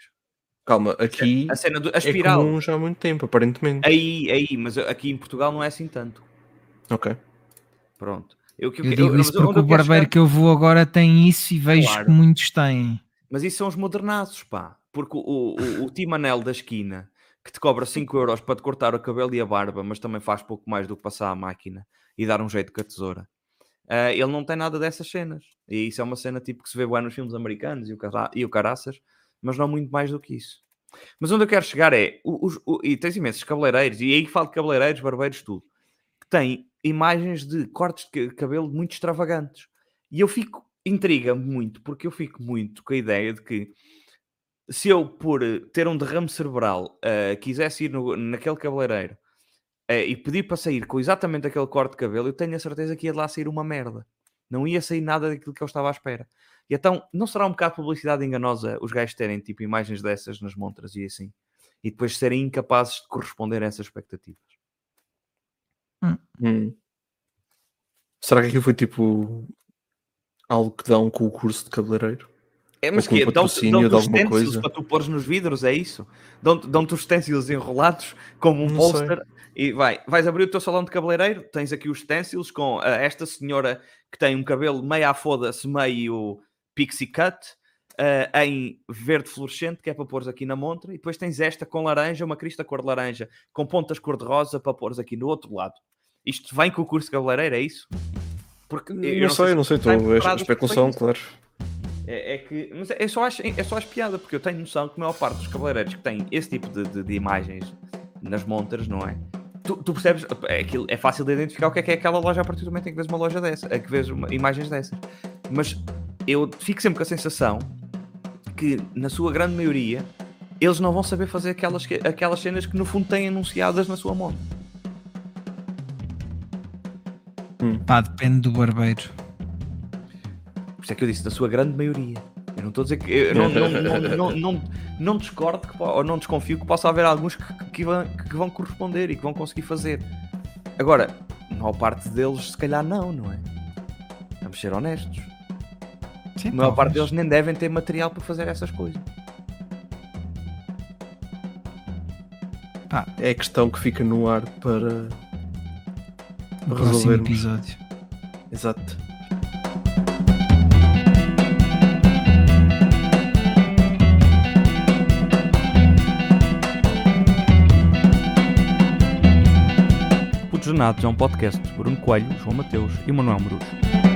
Speaker 1: Calma, aqui
Speaker 3: A cena do, a
Speaker 1: é
Speaker 3: espiral.
Speaker 1: comum já há muito tempo, aparentemente.
Speaker 3: Aí, aí, mas aqui em Portugal não é assim tanto.
Speaker 1: Ok.
Speaker 3: Pronto. Eu, que-
Speaker 2: Eu digo
Speaker 3: mas
Speaker 2: isso porque o
Speaker 3: eu
Speaker 2: barbeiro que eu vou agora tem isso e vejo
Speaker 3: Claro.
Speaker 2: que muitos têm.
Speaker 3: Mas isso são os modernaços, pá. Porque o, o, o, Timanel da esquina, que te cobra 5 euros para te cortar o cabelo e a barba, mas também faz pouco mais do que passar a máquina e dar um jeito com a tesoura. ah, ele não tem nada dessas cenas. E isso é uma cena tipo que se vê bem nos filmes americanos e o, cara, e o caraças, mas não muito mais do que isso. Mas onde eu quero chegar é, os- o- e tens imensos cabeleireiros, e aí falo de cabeleireiros, barbeiros, tudo, têm imagens de cortes de ca- cabelo muito extravagantes. E eu fico, intriga-me muito, porque eu fico muito com a ideia de que se eu, por eh, ter um derrame cerebral, eh, quisesse ir no- naquele cabeleireiro eh, e pedir para sair com exatamente aquele corte de cabelo, eu tenho a certeza que ia de lá sair uma merda. Não ia sair nada daquilo que eu estava à espera. E então, não será um bocado de publicidade enganosa os gajos terem tipo imagens dessas nas montras e assim? E depois serem incapazes de corresponder a essas expectativas.
Speaker 1: Hum. Será que aquilo foi tipo algo que dão com o curso de cabeleireiro?
Speaker 3: É, mas que dão-te
Speaker 1: patrocínio
Speaker 3: dão
Speaker 1: de
Speaker 3: os
Speaker 1: coisa?
Speaker 3: para tu pôres nos vidros, é isso? Dão-te dão-te os utensílios enrolados como um
Speaker 1: Não
Speaker 3: póster e vai, vais abrir o teu salão de cabeleireiro, tens aqui os utensílios com ah, esta senhora que tem um cabelo meio à foda-se, meio pixie cut, ah, em verde fluorescente, que é para pôres aqui na montra, e depois tens esta com laranja, uma crista cor de laranja, com pontas cor de rosa para pôres aqui no outro lado. Isto vem com o curso de cabeleireiro, é isso? Porque eu
Speaker 1: não, sei,
Speaker 3: se
Speaker 1: não sei, estou. É especulação, claro.
Speaker 3: É, é que. Mas é só, as, é só as piadas, porque eu tenho noção que a maior parte dos cabeleireiros que têm esse tipo de, de, de imagens nas montas, não é? Tu, tu percebes, é, aquilo, é fácil de identificar o que é que é aquela loja a partir do momento em que vês uma loja dessa, a que vês uma, imagens dessas. Mas eu fico sempre com a sensação que, na sua grande maioria, eles não vão saber fazer aquelas, aquelas cenas que no fundo têm anunciadas na sua moto.
Speaker 2: Hum. Pá, depende do barbeiro.
Speaker 3: Por isso é que eu disse, da sua grande maioria. Eu não estou a dizer que. Eu não, não, não, não, não, não discordo que, ou não desconfio que possa haver alguns que, que, vão, que vão corresponder e que vão conseguir fazer. Agora, a maior parte deles, se calhar, não, não é? Vamos ser honestos. Sim, a maior talvez. parte deles nem devem ter material para fazer essas coisas.
Speaker 1: Pá, é a questão que fica no ar para
Speaker 2: no próximo episódio.
Speaker 1: Exato.
Speaker 3: Putos Renatos é um podcast de Bruno Coelho, João Mateus e Manuel Morujo.